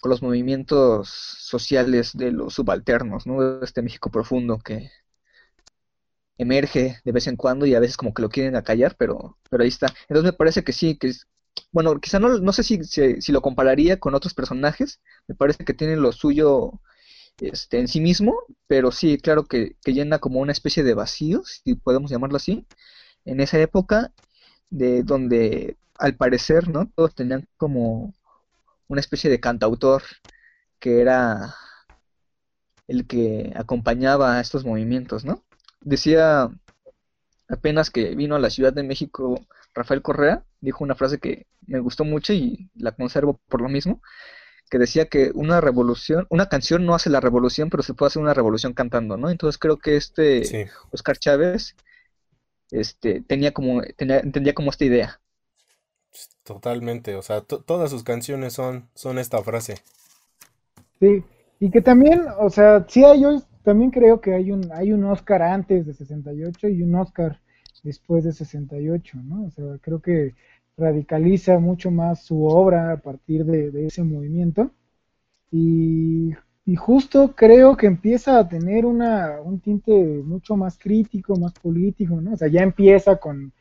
con los movimientos sociales de los subalternos, ¿no? Este México profundo que emerge de vez en cuando y a veces como que lo quieren acallar, pero, pero ahí está. Entonces me parece que sí, que bueno, quizá no, no sé si, si, si lo compararía con otros personajes, me parece que tiene lo suyo este, en sí mismo, pero sí, claro que, llena como una especie de vacío, si podemos llamarlo así, en esa época de donde al parecer, ¿no? Todos tenían como una especie de cantautor que era el que acompañaba a estos movimientos, ¿no? Decía apenas que vino a la Ciudad de México Rafael Correa, dijo una frase que me gustó mucho y la conservo por lo mismo, que decía que una revolución, una canción no hace la revolución, pero se puede hacer una revolución cantando, ¿no? Entonces creo que este Sí. Oscar Chávez este tenía como tenía, entendía como esta idea. Totalmente, o sea, to- todas sus canciones son, son esta frase. Sí, y que también, o sea, sí hay, yo también creo que hay un, hay un Oscar antes de 68 y un Oscar después de 68, ¿no? O sea, creo que radicaliza mucho más su obra a partir de, ese movimiento y, y justo creo que empieza a tener una, un tinte mucho más crítico, más político, ¿no? O sea, ya empieza con,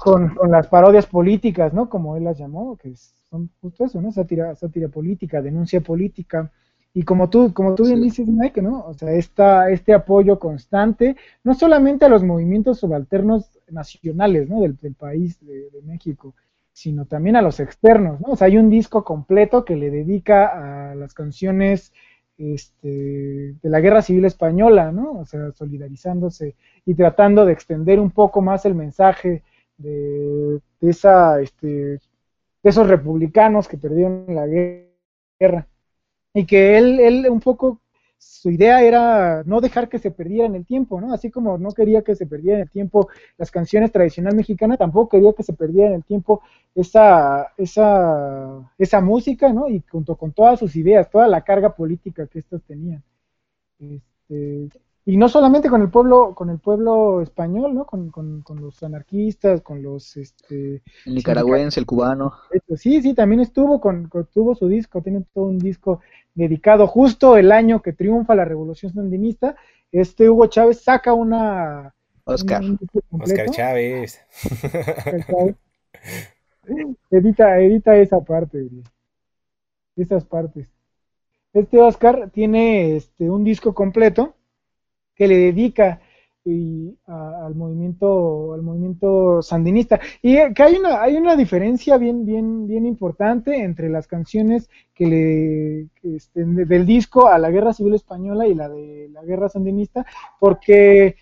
con, con las parodias políticas, ¿no? Como él las llamó, que son justo eso, ¿no? Sátira, sátira política, denuncia política. Y como tú, como tú bien Sí. dices, Mike, ¿no? O sea, esta, este apoyo constante, no solamente a los movimientos subalternos nacionales, ¿no? Del, del país de, de México, sino también a los externos, ¿no? O sea, hay un disco completo que le dedica a las canciones este, de la Guerra Civil Española, ¿no? O sea, solidarizándose y tratando de extender un poco más el mensaje de, de esa, este, de esos republicanos que perdieron la guerra y que él, él un poco su idea era no dejar que se perdiera en el tiempo, ¿no? Así como no quería que se perdiera en el tiempo las canciones tradicional mexicana, tampoco quería que se perdiera en el tiempo esa, esa, esa música, ¿no? Y junto con todas sus ideas, toda la carga política que estos tenían. Este, y no solamente con el pueblo, con el pueblo español, ¿no? Con, con, con los anarquistas, con los este, El nicaragüense, el cubano. Sí, sí, también estuvo con, con- tuvo su disco, tiene todo un disco dedicado justo el año que triunfa la revolución sandinista. Este Hugo Chávez saca una Oscar. un-. Oscar Chávez. Edita, edita esa parte, esas partes. Este Oscar tiene este, un disco completo que le dedica a- al movimiento al movimiento sandinista. Y eh, que hay una hay una diferencia bien bien bien importante entre las canciones que le del disco a la guerra civil española y la de la guerra sandinista porque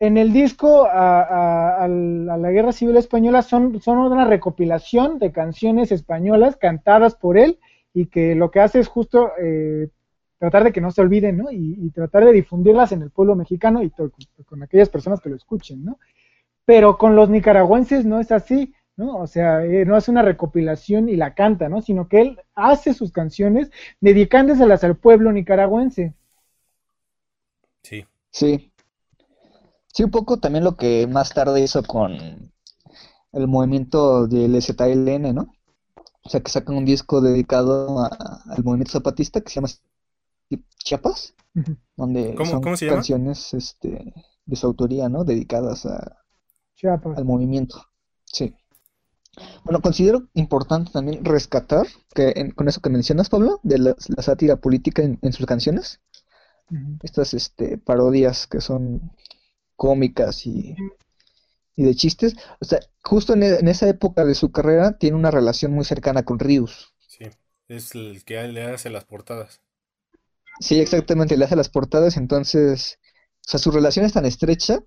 en el disco a la guerra civil española son son una recopilación de canciones españolas cantadas por él y que lo que hace es justo eh, tratar de que no se olviden, ¿no? Y, y tratar de difundirlas en el pueblo mexicano y con aquellas personas que lo escuchen, ¿no? Pero con los nicaragüenses no es así, ¿no? O sea, eh, no hace una recopilación y la canta, ¿no? Sino que él hace sus canciones dedicándoselas al pueblo nicaragüense. Sí, Sí. Sí, un poco también lo que más tarde hizo con el movimiento del ZLN, ¿no? o sea, que sacan un disco dedicado al movimiento zapatista que se llama Chiapas, donde son canciones este, de su autoría, ¿no? Dedicadas a, al movimiento. Sí. Bueno, considero importante también rescatar, que con eso que mencionas, Pablo, de la, sátira política en, sus canciones, estas este, parodias que son cómicas y, de chistes, o sea, justo en, en, esa época de su carrera tiene una relación muy cercana con Rius. Sí, es el que le hace las portadas. Sí, exactamente, le hace las portadas, entonces, o sea, su relación es tan estrecha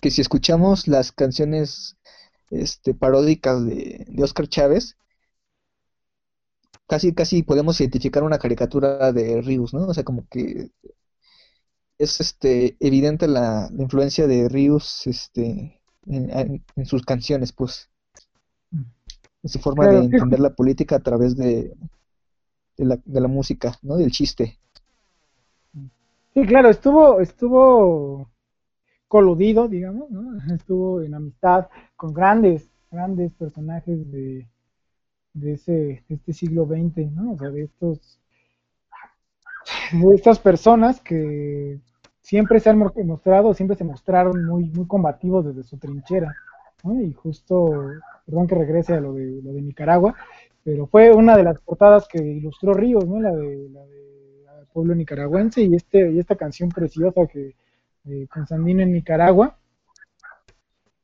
que si escuchamos las canciones este, paródicas de, de Oscar Chávez, casi, casi podemos identificar una caricatura de Rius, ¿no? O sea, como que es este evidente la, influencia de Rius este, en, sus canciones, pues. En su forma de entender la política a través de, de, la, de la música, ¿no? Del chiste. Sí, claro, estuvo, estuvo coludido, digamos, ¿no? Estuvo en amistad con grandes, grandes personajes de, de ese, este siglo XX, ¿no? O sea, de estos, de estas personas que siempre se han mostrado, siempre se mostraron muy, muy combativos desde su trinchera, Y justo, perdón que regrese a lo de, lo de Nicaragua, pero fue una de las portadas que ilustró Ríos, ¿no? La de, la de pueblo nicaragüense y este y esta canción preciosa que con Sandino en Nicaragua,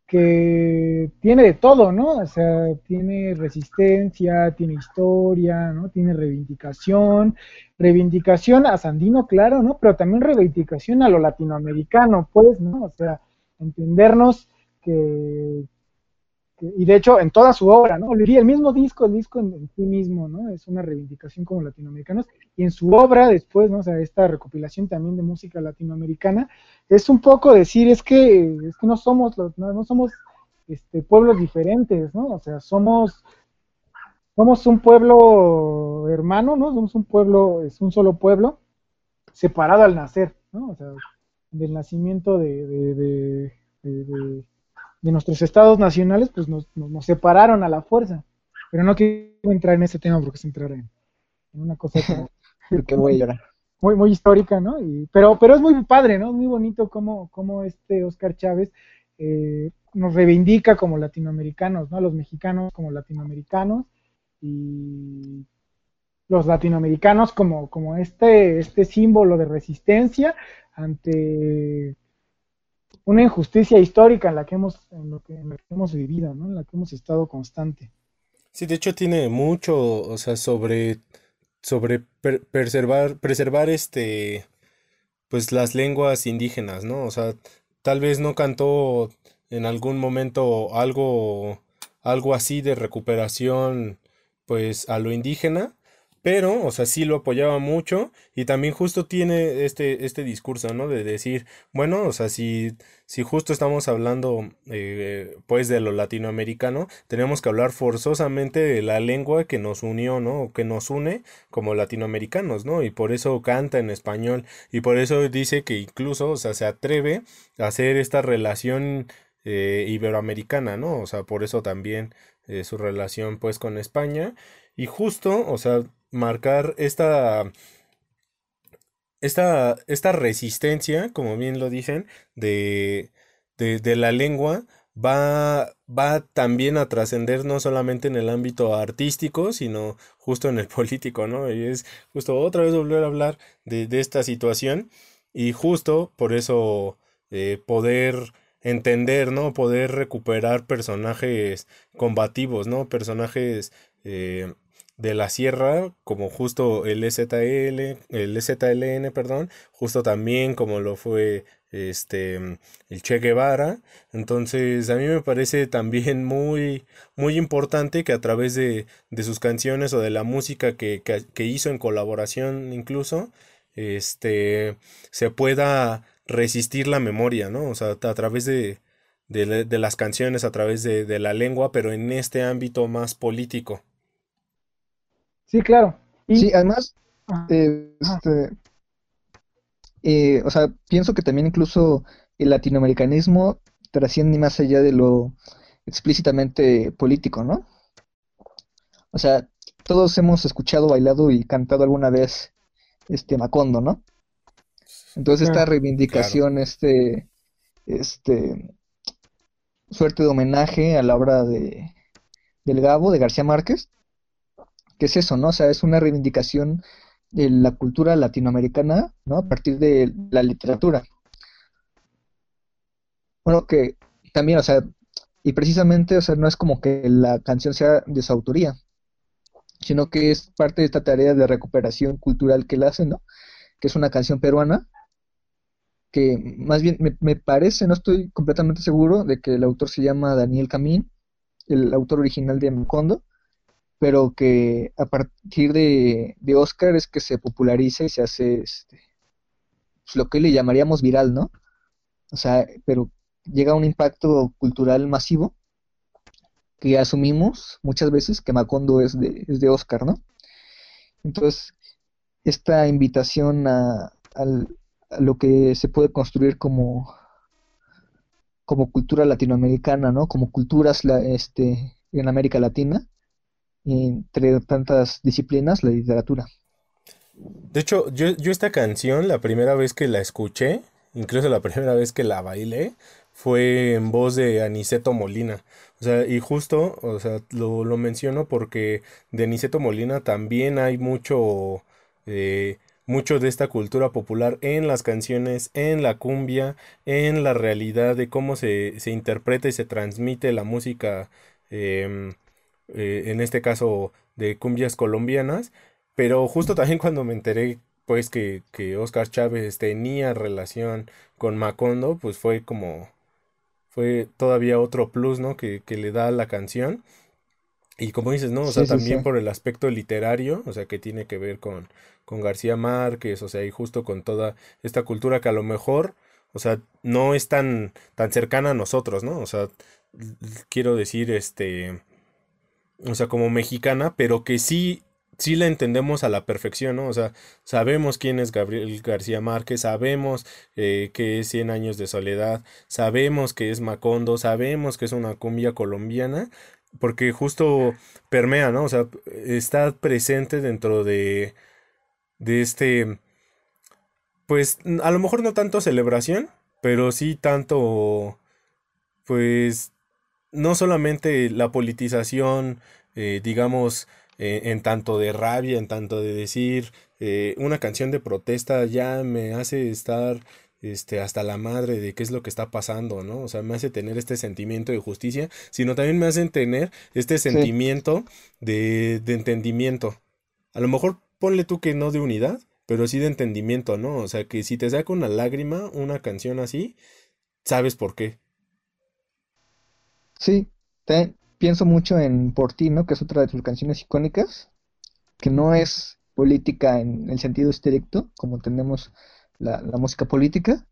que tiene de todo, ¿no? O sea, tiene resistencia, tiene historia, ¿no? Tiene reivindicación, reivindicación a Sandino, claro, ¿no? Pero también reivindicación a lo latinoamericano, pues, ¿no? O sea, entendernos que, y de hecho en toda su obra, ¿no? el mismo disco, el disco en, sí mismo, ¿no? Es una reivindicación como latinoamericanos y en su obra después, ¿no? O sea, esta recopilación también de música latinoamericana es un poco decir es que es que no somos los, no, somos este pueblos diferentes, ¿no? O sea, somos somos un pueblo hermano, ¿no? Somos un pueblo, es un solo pueblo separado al nacer, ¿no? O sea, del nacimiento de de nuestros estados nacionales, pues nos, nos, separaron a la fuerza. Pero no quiero entrar en ese tema porque se entrar en, una cosa voy a Muy, muy histórica, ¿no? Y, pero, pero es muy padre, ¿no? Muy bonito como, como este Oscar Chávez eh, nos reivindica como latinoamericanos, ¿no? Los mexicanos como latinoamericanos y los latinoamericanos como, como este, este símbolo de resistencia ante una injusticia histórica en la que hemos, en lo que, hemos vivido, ¿no? En la que hemos estado constante. Sí, de hecho tiene mucho, o sea, sobre, sobre preservar, preservar este, pues las lenguas indígenas, ¿no? O sea, tal vez no cantó en algún momento algo, algo así de recuperación, pues a lo indígena, pero, o sea, sí lo apoyaba mucho y también justo tiene este, este discurso, ¿no? De decir, bueno, o sea, si, si justo estamos hablando, eh, pues, de lo latinoamericano, tenemos que hablar forzosamente de la lengua que nos unió, ¿no? O que nos une como latinoamericanos, ¿no? Y por eso canta en español y por eso dice que incluso, o sea, se atreve a hacer esta relación eh, iberoamericana, ¿no? O sea, por eso también eh, su relación, pues, con España. Y justo, o sea, marcar esta, esta, esta resistencia, como bien lo dicen, de, de, la lengua, va, va también a trascender no solamente en el ámbito artístico, sino justo en el político, ¿no? Y es justo otra vez volver a hablar de, esta situación y justo por eso eh, poder entender, ¿no? Poder recuperar personajes combativos, ¿no? Personajes eh, de la sierra, como justo el STL, el STLN, perdón, justo también como lo fue este el Che Guevara. Entonces, a mí me parece también muy muy importante que a través de, de sus canciones o de la música que, que, hizo en colaboración incluso, este se pueda resistir la memoria, ¿no? O sea, a través de, de, de las canciones, a través de, de la lengua, pero en este ámbito más político. Sí, claro. Sí, además, eh, este, eh, o sea, pienso que también incluso el latinoamericanismo trasciende más allá de lo explícitamente político, ¿no? O sea, todos hemos escuchado, bailado y cantado alguna vez este Macondo, ¿no? Entonces esta reivindicación, este, este, suerte de homenaje a la obra de del Gabo, de García Márquez, que es eso, ¿no? O sea, es una reivindicación de la cultura latinoamericana, ¿no? A partir de la literatura. Bueno, que también, o sea, y precisamente, o sea, no es como que la canción sea de su autoría, sino que es parte de esta tarea de recuperación cultural que él hace, ¿no? Que es una canción peruana, que más bien me, parece, no estoy completamente seguro, de que el autor se llama Daniel Camín, el autor original de Macondo, pero que a partir de, de Oscar es que se populariza y se hace este, pues, lo que le llamaríamos viral, ¿no? O sea, pero llega a un impacto cultural masivo que asumimos muchas veces que Macondo es de, es de Oscar, ¿no? Entonces, esta invitación a, lo que se puede construir como, como cultura latinoamericana, ¿no? Como culturas la, este, en América Latina, entre tantas disciplinas, la literatura. De hecho, yo, yo esta canción, la primera vez que la escuché, incluso la primera vez que la bailé, fue en voz de Aniceto Molina. O sea, y justo, o sea, lo, lo menciono porque de Aniceto Molina también hay mucho, eh, mucho de esta cultura popular en las canciones, en la cumbia, en la realidad de cómo se, se interpreta y se transmite la música, em, eh, en este caso de cumbias colombianas. Pero justo también cuando me enteré pues que, que Oscar Chávez tenía relación con Macondo, pues fue como fue todavía otro plus, ¿no? Que, que le da a la canción. Y como dices, ¿no? O sea, también por el aspecto literario, o sea, que tiene que ver con, con García Márquez, o sea, y justo con toda esta cultura que a lo mejor, o sea, no es tan, tan cercana a nosotros, ¿no? O sea, quiero decir, este, o sea, como mexicana, pero que sí sí la entendemos a la perfección, ¿no? O sea, sabemos quién es Gabriel García Márquez, sabemos eh, que es Cien años de soledad, sabemos que es Macondo, sabemos que es una cumbia colombiana, porque justo permea, ¿no? O sea, está presente dentro de, de este, pues a lo mejor no tanto celebración, pero sí tanto, pues, no solamente la politización, eh, digamos, eh, en tanto de rabia, en tanto de decir eh, una canción de protesta ya me hace estar este, hasta la madre de qué es lo que está pasando, ¿no? O sea, me hace tener este sentimiento de justicia, sino también me hacen tener este sentimiento de, de entendimiento. A lo mejor ponle tú que no de unidad, pero sí de entendimiento, ¿no? O sea, que si te saca una lágrima, una canción así, sabes por qué. Sí, te, pienso mucho en Por ti, ¿no? Que es otra de sus canciones icónicas, que no es política en el sentido estricto, como tenemos la, música política,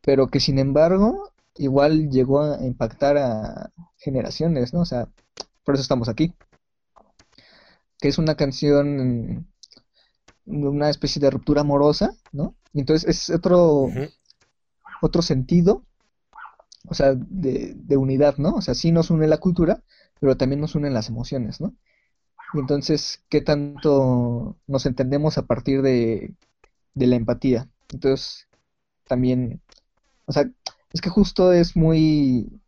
pero que sin embargo igual llegó a impactar a generaciones, ¿no? O sea, por eso estamos aquí. Que es una canción una especie de ruptura amorosa, ¿no? Y entonces es otro, otro sentido o sea, de, de, unidad, ¿no? O sea, sí nos une la cultura, pero también nos unen las emociones, ¿no? Y entonces, ¿qué tanto nos entendemos a partir de, de la empatía? Entonces, también, o sea, es que justo es muy,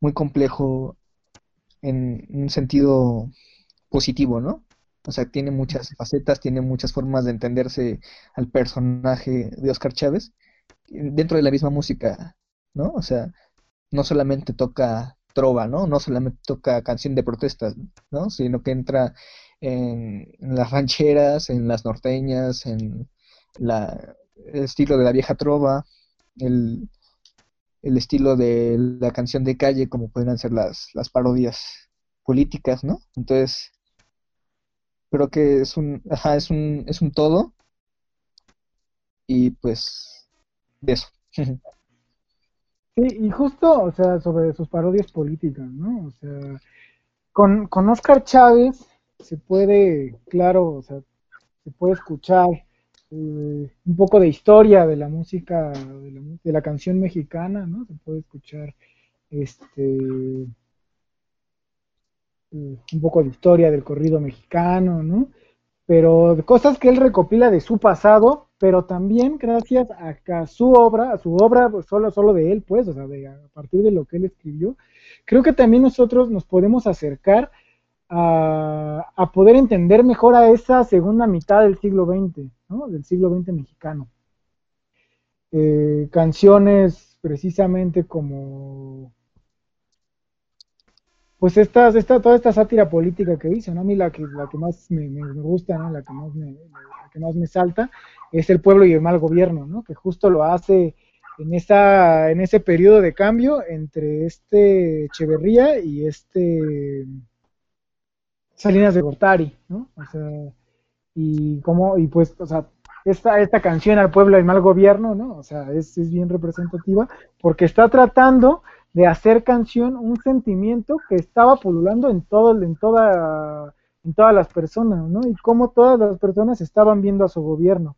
muy complejo en un sentido positivo, ¿no? O sea, tiene muchas facetas, tiene muchas formas de entenderse al personaje de Oscar Chávez dentro de la misma música, ¿no? O sea, no solamente toca trova, ¿no? No solamente toca canción de protestas, ¿no? Sino que entra en, las rancheras, en las norteñas, en la, el estilo de la vieja trova, el, el estilo de la canción de calle, como pueden ser las, las parodias políticas, ¿no? Entonces, creo que es un, ajá, es un, es un todo. Y pues de eso. Sí, y justo, o sea, sobre sus parodias políticas, ¿no? O sea, con, con Oscar Chávez se puede, claro, o sea, se puede escuchar eh, un poco de historia de la música, de la, de la, canción mexicana, ¿no? Se puede escuchar, este, eh, un poco de historia del corrido mexicano, ¿no? Pero cosas que él recopila de su pasado, pero también gracias a, su obra, a su obra pues, solo, solo de él, pues, o sea, a partir de lo que él escribió, creo que también nosotros nos podemos acercar a, poder entender mejor a esa segunda mitad del siglo XX, ¿no? Del siglo XX mexicano. Eh, canciones precisamente como pues esta, esta, toda esta sátira política que hizo, ¿no? A mí la que, la que más me, gusta, ¿no? La que más me, que más me salta es el pueblo y el mal gobierno, ¿no? Que justo lo hace en esa, en ese periodo de cambio entre este Echeverría y este Salinas de Gortari, ¿no? O sea, y como, y pues, o sea, esta, esta canción al pueblo y mal gobierno, ¿no? O sea, es, es bien representativa porque está tratando de hacer canción un sentimiento que estaba pululando en todo, en toda, en todas las personas, ¿no? Y cómo todas las personas estaban viendo a su gobierno.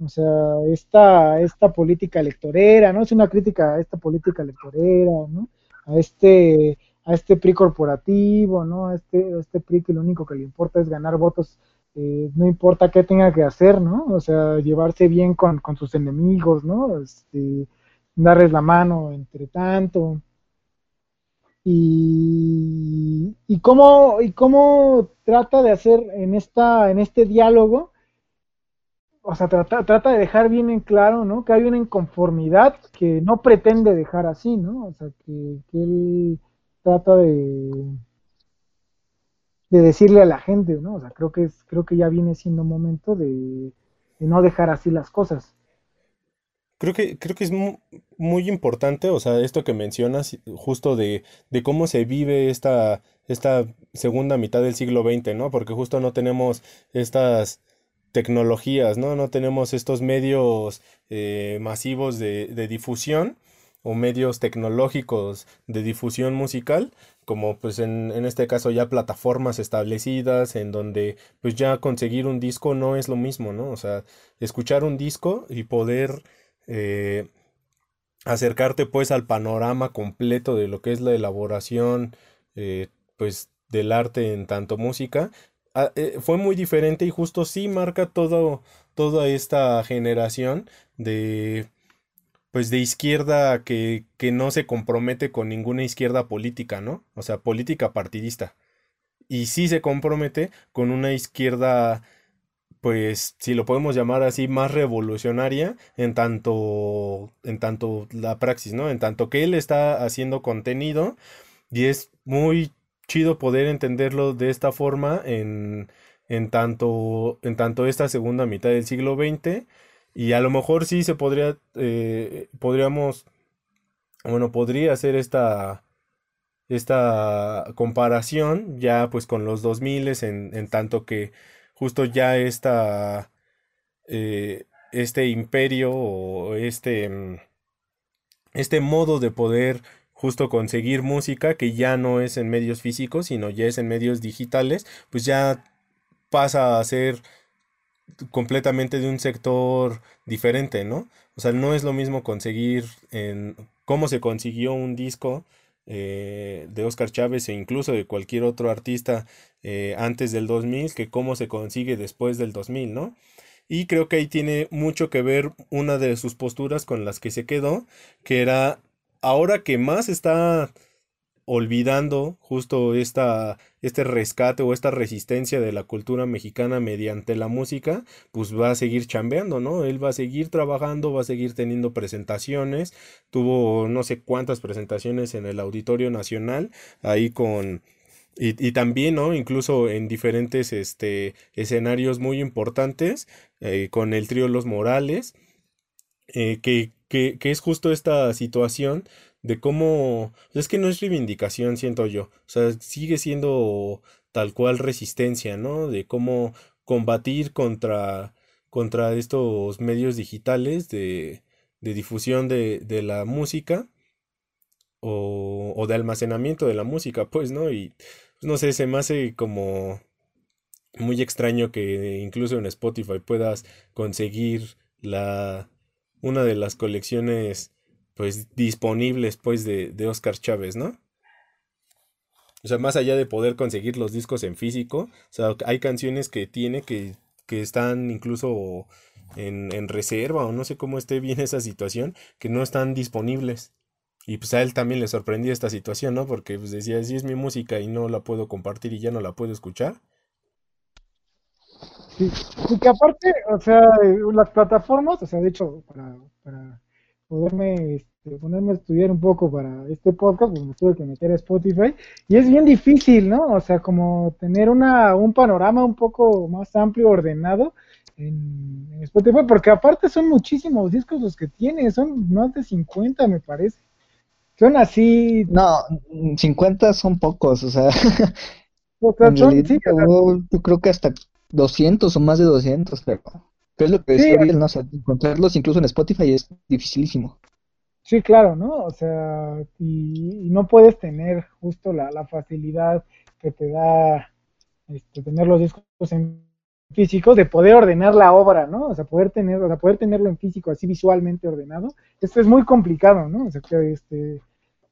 O sea, esta, esta política electorera, ¿no? Es una crítica a esta política electorera, ¿no? A este, a este PRI corporativo, ¿no? A este, este PRI que lo único que le importa es ganar votos, eh, no importa qué tenga que hacer, ¿no? O sea, llevarse bien con, con sus enemigos, ¿no? Este, darles la mano entre tanto. Y, y, cómo, y cómo trata de hacer en, esta, en este diálogo, o sea, trata, trata de dejar bien en claro, ¿no? Que hay una inconformidad que no pretende dejar así, ¿no? O sea, que, él trata de, de decirle a la gente, ¿no? O sea, creo que, es, creo que ya viene siendo momento de, no dejar así las cosas. Creo que, creo que es muy, importante, o sea, esto que mencionas, justo de, de cómo se vive esta, esta segunda mitad del siglo XX, ¿no? Porque justo no tenemos estas tecnologías, ¿no? No tenemos estos medios eh, masivos de, difusión o medios tecnológicos de difusión musical, como pues en, en, este caso ya plataformas establecidas en donde pues ya conseguir un disco no es lo mismo, ¿no? O sea, escuchar un disco y poder eh, acercarte pues al panorama completo de lo que es la elaboración eh, pues del arte en tanto música fue muy diferente y justo sí marca todo toda esta generación de pues de izquierda que, que no se compromete con ninguna izquierda política, ¿no? O sea, política partidista. Y sí se compromete con una izquierda pues si lo podemos llamar así, más revolucionaria en tanto, en tanto la praxis, ¿no? En tanto que él está haciendo contenido y es muy chido poder entenderlo de esta forma en, en, tanto, en tanto esta segunda mitad del siglo XX y a lo mejor sí se podría, eh, podríamos, bueno, podría hacer esta, esta comparación ya pues con los 2000 en, en tanto que justo ya esta, eh, este imperio o este, este modo de poder justo conseguir música que ya no es en medios físicos, sino ya es en medios digitales, pues ya pasa a ser completamente de un sector diferente, ¿no? O sea, no es lo mismo conseguir en cómo se consiguió un disco eh, de Oscar Chávez e incluso de cualquier otro artista eh, antes del 2000 que cómo se consigue después del 2000, ¿no? Y creo que ahí tiene mucho que ver una de sus posturas con las que se quedó, que era ahora que más está olvidando justo esta, este rescate o esta resistencia de la cultura mexicana mediante la música, pues va a seguir chambeando, ¿no? Él va a seguir trabajando, va a seguir teniendo presentaciones, tuvo no sé cuántas presentaciones en el Auditorio Nacional, ahí con... Y, también, ¿no? Incluso en diferentes este, escenarios muy importantes, eh, con el trío Los Morales, eh, que, que, es justo esta situación de cómo... Es que no es reivindicación, siento yo. O sea, sigue siendo tal cual resistencia, ¿no? De cómo combatir contra, contra estos medios digitales de, de difusión de, de, la música o, o, de almacenamiento de la música, pues, ¿no? Y pues, no sé, se me hace como muy extraño que incluso en Spotify puedas conseguir la una de las colecciones pues disponibles pues de, de Oscar Chávez, ¿no? O sea, más allá de poder conseguir los discos en físico, o sea, hay canciones que tiene que, que están incluso en, en reserva o no sé cómo esté bien esa situación, que no están disponibles. Y pues a él también le sorprendía esta situación, ¿no? Porque pues decía, si es mi música y no la puedo compartir y ya no la puedo escuchar. Sí, y que aparte, o sea, las plataformas, o sea, de hecho, para, para poderme este, ponerme a estudiar un poco para este podcast, pues me tuve que meter a Spotify, y es bien difícil, ¿no? O sea, como tener una, un panorama un poco más amplio, ordenado, en, en Spotify, porque aparte son muchísimos discos los que tiene, son más de 50 me parece. Son así. No, 50 son pocos, o sea. O sea, son, sí, yo creo que hasta 200 o más de 200, pero. es lo que decía Sí. Ariel, ¿no? O sea, encontrarlos incluso en Spotify es dificilísimo. sí, claro, ¿no? O sea, y, y no puedes tener justo la, la facilidad que te da este, tener los discos en físicos de poder ordenar la obra, ¿no? O sea, poder tener, o sea, poder tenerlo en físico así visualmente ordenado, esto es muy complicado, ¿no? O sea, que este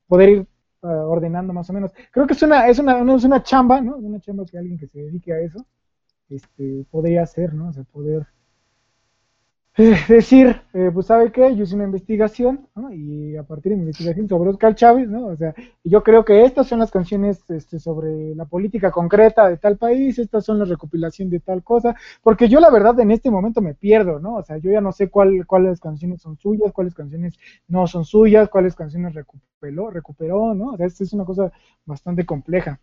poder ir ah, ordenando más o menos. Creo que es una, es una, no, es una chamba, ¿no? Una chamba que alguien que se dedique a eso, este, podría hacer, ¿no? O sea, poder eh, decir, eh, pues sabe qué, yo hice una investigación, ¿no? Y a partir de mi investigación sobre Oscar Chávez, ¿no? O sea, yo creo que estas son las canciones este, sobre la política concreta de tal país, estas son la recopilación de tal cosa, porque yo la verdad en este momento me pierdo, ¿no? O sea, yo ya no sé cuál, cuáles canciones son suyas, cuáles canciones no son suyas, cuáles canciones recuperó, recuperó, ¿no? O sea, esta es una cosa bastante compleja.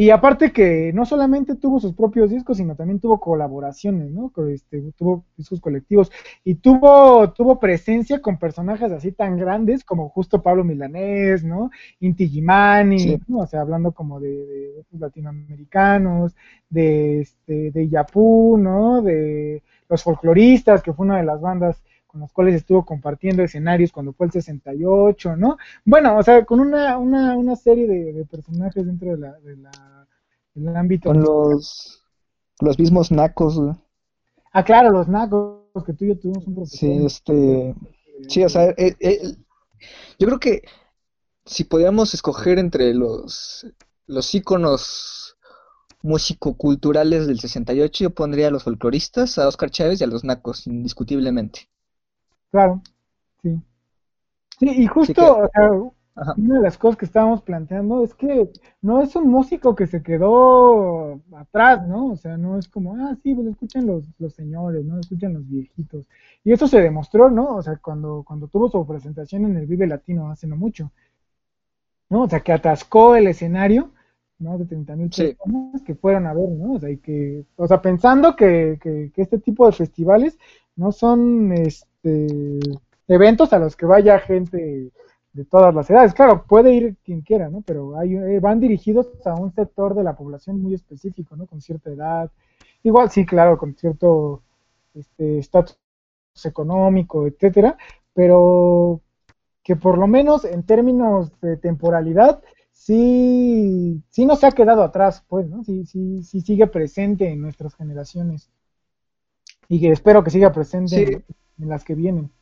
Y aparte que no solamente tuvo sus propios discos, sino también tuvo colaboraciones, ¿no? Con, Este, tuvo discos colectivos y tuvo, tuvo presencia con personajes así tan grandes como justo Pablo Milanés, ¿no? Inti Gimani, Sí. ¿no? O sea, hablando como de, latinoamericanos, de, este, de Yapú, ¿no? De los folcloristas, que fue una de las bandas con las cuales estuvo compartiendo escenarios cuando fue el 68, ¿no? Bueno, o sea, con una, una, una serie de, de personajes dentro de la, de la, del ámbito. Con los, los mismos nacos, güey. Ah, claro, los nacos, que tú y yo tuvimos un profesor. Sí, este. Sí, o sea, eh, eh, yo creo que si podíamos escoger entre los, los íconos músico-culturales del 68, yo pondría a los folcloristas, a Oscar Chávez y a los nacos, indiscutiblemente. Claro, sí. Sí, y justo, que- o sea, una de las cosas que estábamos planteando es que no es un músico que se quedó atrás, ¿no? O sea, no es como, ah, sí, pues lo escuchan los, los señores, ¿no? Lo escuchan los viejitos. Y eso se demostró, ¿no? O sea, cuando, cuando tuvo su presentación en el Vive Latino hace no mucho, ¿no? O sea, que atascó el escenario, ¿no? De 30 mil Sí. personas que fueron a ver, ¿no? O sea, y que, o sea, pensando que, que, que este tipo de festivales no son, este, eventos a los que vaya gente de todas las edades. Claro, puede ir quien quiera, ¿no? Pero hay, eh, van dirigidos a un sector de la población muy específico, ¿no? Con cierta edad. Igual, sí, claro, con cierto este, estatus económico, etcétera, pero que por lo menos en términos de temporalidad, sí, sí no se ha quedado atrás, pues, ¿no? Sí, sí, sí sigue presente en nuestras generaciones. Y que espero que siga presente Sí. en, en las que vienen.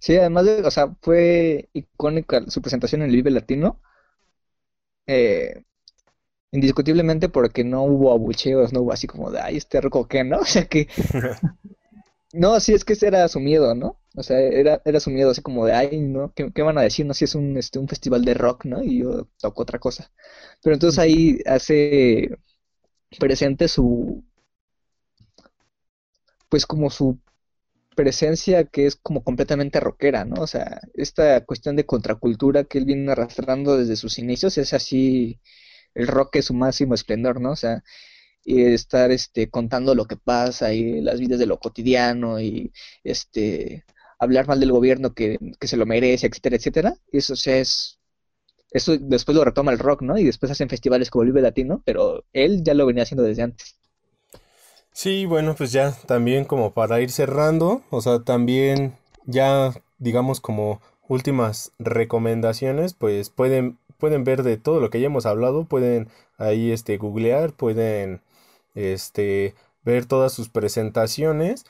Sí, además de, o sea, fue icónica su presentación en el Vive Latino. Eh, indiscutiblemente porque no hubo abucheos, no hubo así como de, ay, este roco qué, ¿no? O sea que, no, sí, es que ese era su miedo, ¿no? O sea, era, era su miedo así como de, ay, ¿no? ¿Qué, qué van a decir? No, si es un, este, un festival de rock, ¿no? Y yo toco otra cosa. Pero entonces ahí hace presente su, pues como su presencia que es como completamente rockera, ¿no? O sea, esta cuestión de contracultura que él viene arrastrando desde sus inicios es así el rock es su máximo esplendor, ¿no? O sea, y estar este contando lo que pasa y las vidas de lo cotidiano y este hablar mal del gobierno que, que se lo merece, etcétera, etcétera. Eso sea, es eso después lo retoma el rock, ¿no? Y después hacen festivales como Vive Latino, pero él ya lo venía haciendo desde antes. Sí, bueno, pues ya también como para ir cerrando, o sea, también ya digamos como últimas recomendaciones, pues pueden pueden ver de todo lo que ya hemos hablado, pueden ahí este googlear, pueden este ver todas sus presentaciones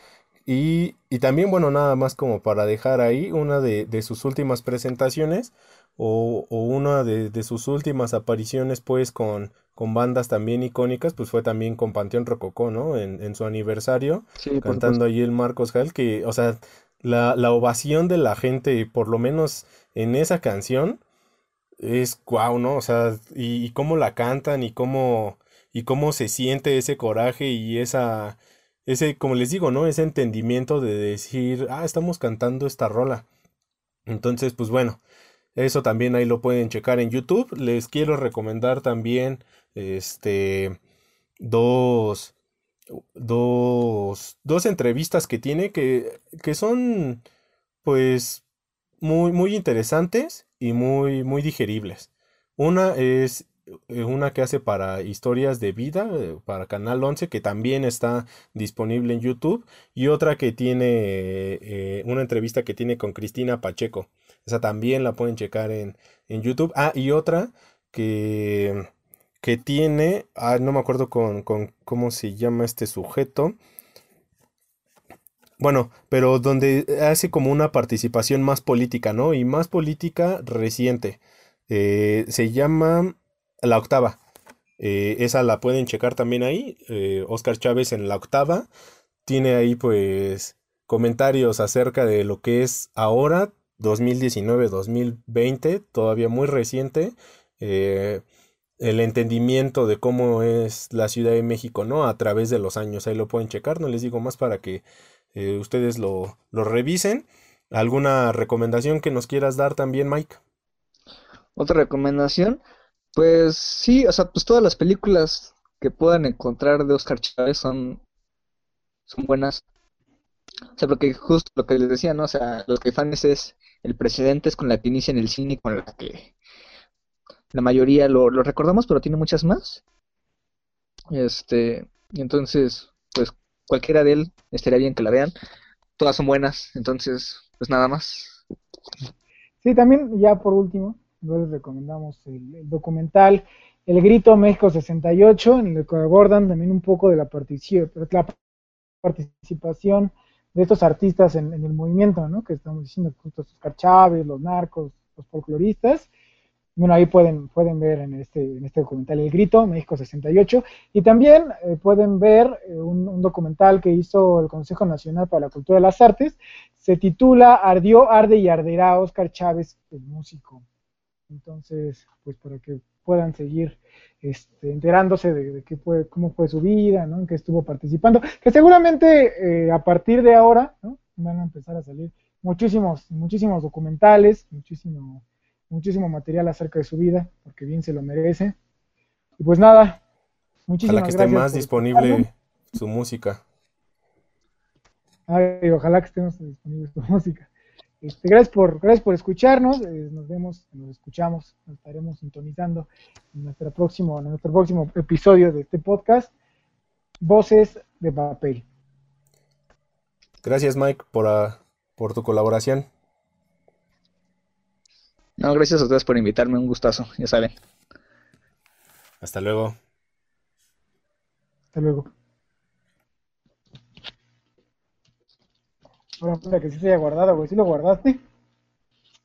y, y también bueno, nada más como para dejar ahí una de, de sus últimas presentaciones o, una de, sus últimas apariciones pues con, con bandas también icónicas, pues fue también con Panteón Rococó, ¿no? En, su aniversario, cantando allí el Marcos Hall, que, o sea, la, la, ovación de la gente, por lo menos en esa canción, es guau, ¿no? O sea, y, y, cómo la cantan y cómo, y cómo se siente ese coraje y esa, ese, como les digo, ¿no? Ese entendimiento de decir, ah, estamos cantando esta rola. Entonces, pues bueno, eso también ahí lo pueden checar en YouTube. Les quiero recomendar también este dos dos, dos entrevistas que tiene que, que son pues muy, muy interesantes y muy, muy digeribles. Una es una que hace para historias de vida, eh, para Canal 11, que también está disponible en YouTube, y otra que tiene eh, una entrevista que tiene con Cristina Pacheco. Esa también la pueden checar en, YouTube. Ah, y otra que, que tiene, ah, no me acuerdo con, con cómo se llama este sujeto. Bueno, pero donde hace como una participación más política, ¿no? Y más política reciente. se llama la octava. Eh, esa la pueden checar también ahí. Oscar eh, Chávez en la octava. Tiene ahí pues comentarios acerca de lo que es ahora, 2019-2020, todavía muy reciente. Eh, el entendimiento de cómo es la Ciudad de México, ¿no? A través de los años. Ahí lo pueden checar. No les digo más para que ustedes lo, lo revisen. ¿Alguna recomendación que nos quieras dar también, Mike? Otra recomendación, pues sí, o sea, pues todas las películas que puedan encontrar de Oscar Chávez son, son buenas. O sea, porque justo lo que les decía, ¿no? O sea, los que fans es el precedente es con la que inicia en el cine y con la que la mayoría lo, lo recordamos, pero tiene muchas más. Este, y entonces, pues cualquiera de él estaría bien que la vean. Todas son buenas, entonces, pues nada más. Sí, también ya por último, les recomendamos el, documental El Grito México 68, en el que abordan también un poco de la, participación de estos artistas en, el movimiento, ¿no? Que estamos diciendo, justo Oscar Chávez, los narcos, los folcloristas. Bueno, ahí pueden, pueden ver en este, en este documental El Grito, México 68, y también eh, pueden ver eh, un, documental que hizo el Consejo Nacional para la Cultura de las Artes, se titula Ardió, Arde y Arderá Oscar Chávez, el músico. Entonces, pues para que puedan seguir este, enterándose de, qué fue, cómo fue su vida, ¿no? en qué estuvo participando, que seguramente eh, a partir de ahora ¿no? van a empezar a salir muchísimos, muchísimos documentales, muchísimo, muchísimo material acerca de su vida, porque bien se lo merece. Y pues nada, muchísimas ojalá que esté más disponible su música. Ay, ojalá que estemos disponibles su música. Este, gracias, por, gracias por escucharnos. Eh, nos vemos, nos escuchamos, nos estaremos sintonizando en, nuestro próximo, en nuestro próximo episodio de este podcast, Voces de Papel. Gracias, Mike, por, ah, por tu colaboración. No, gracias a ustedes por invitarme, un gustazo, ya saben. Hasta luego. Hasta luego. Ahora, que sí se haya guardado, güey. ¿Sí lo guardaste?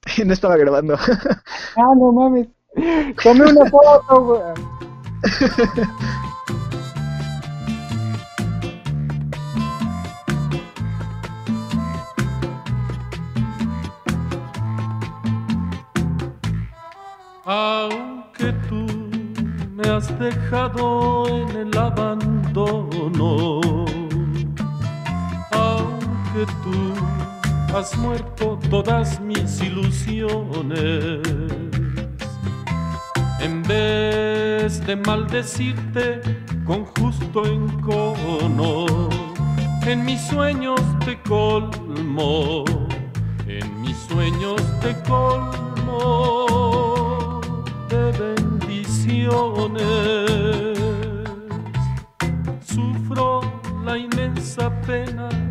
no estaba grabando. ah, no mames. Tomé una foto, güey. Aunque tú me has dejado en el abandono tú has muerto todas mis ilusiones. En vez de maldecirte con justo encono, en mis sueños te colmo, en mis sueños te colmo de bendiciones. Sufro la inmensa pena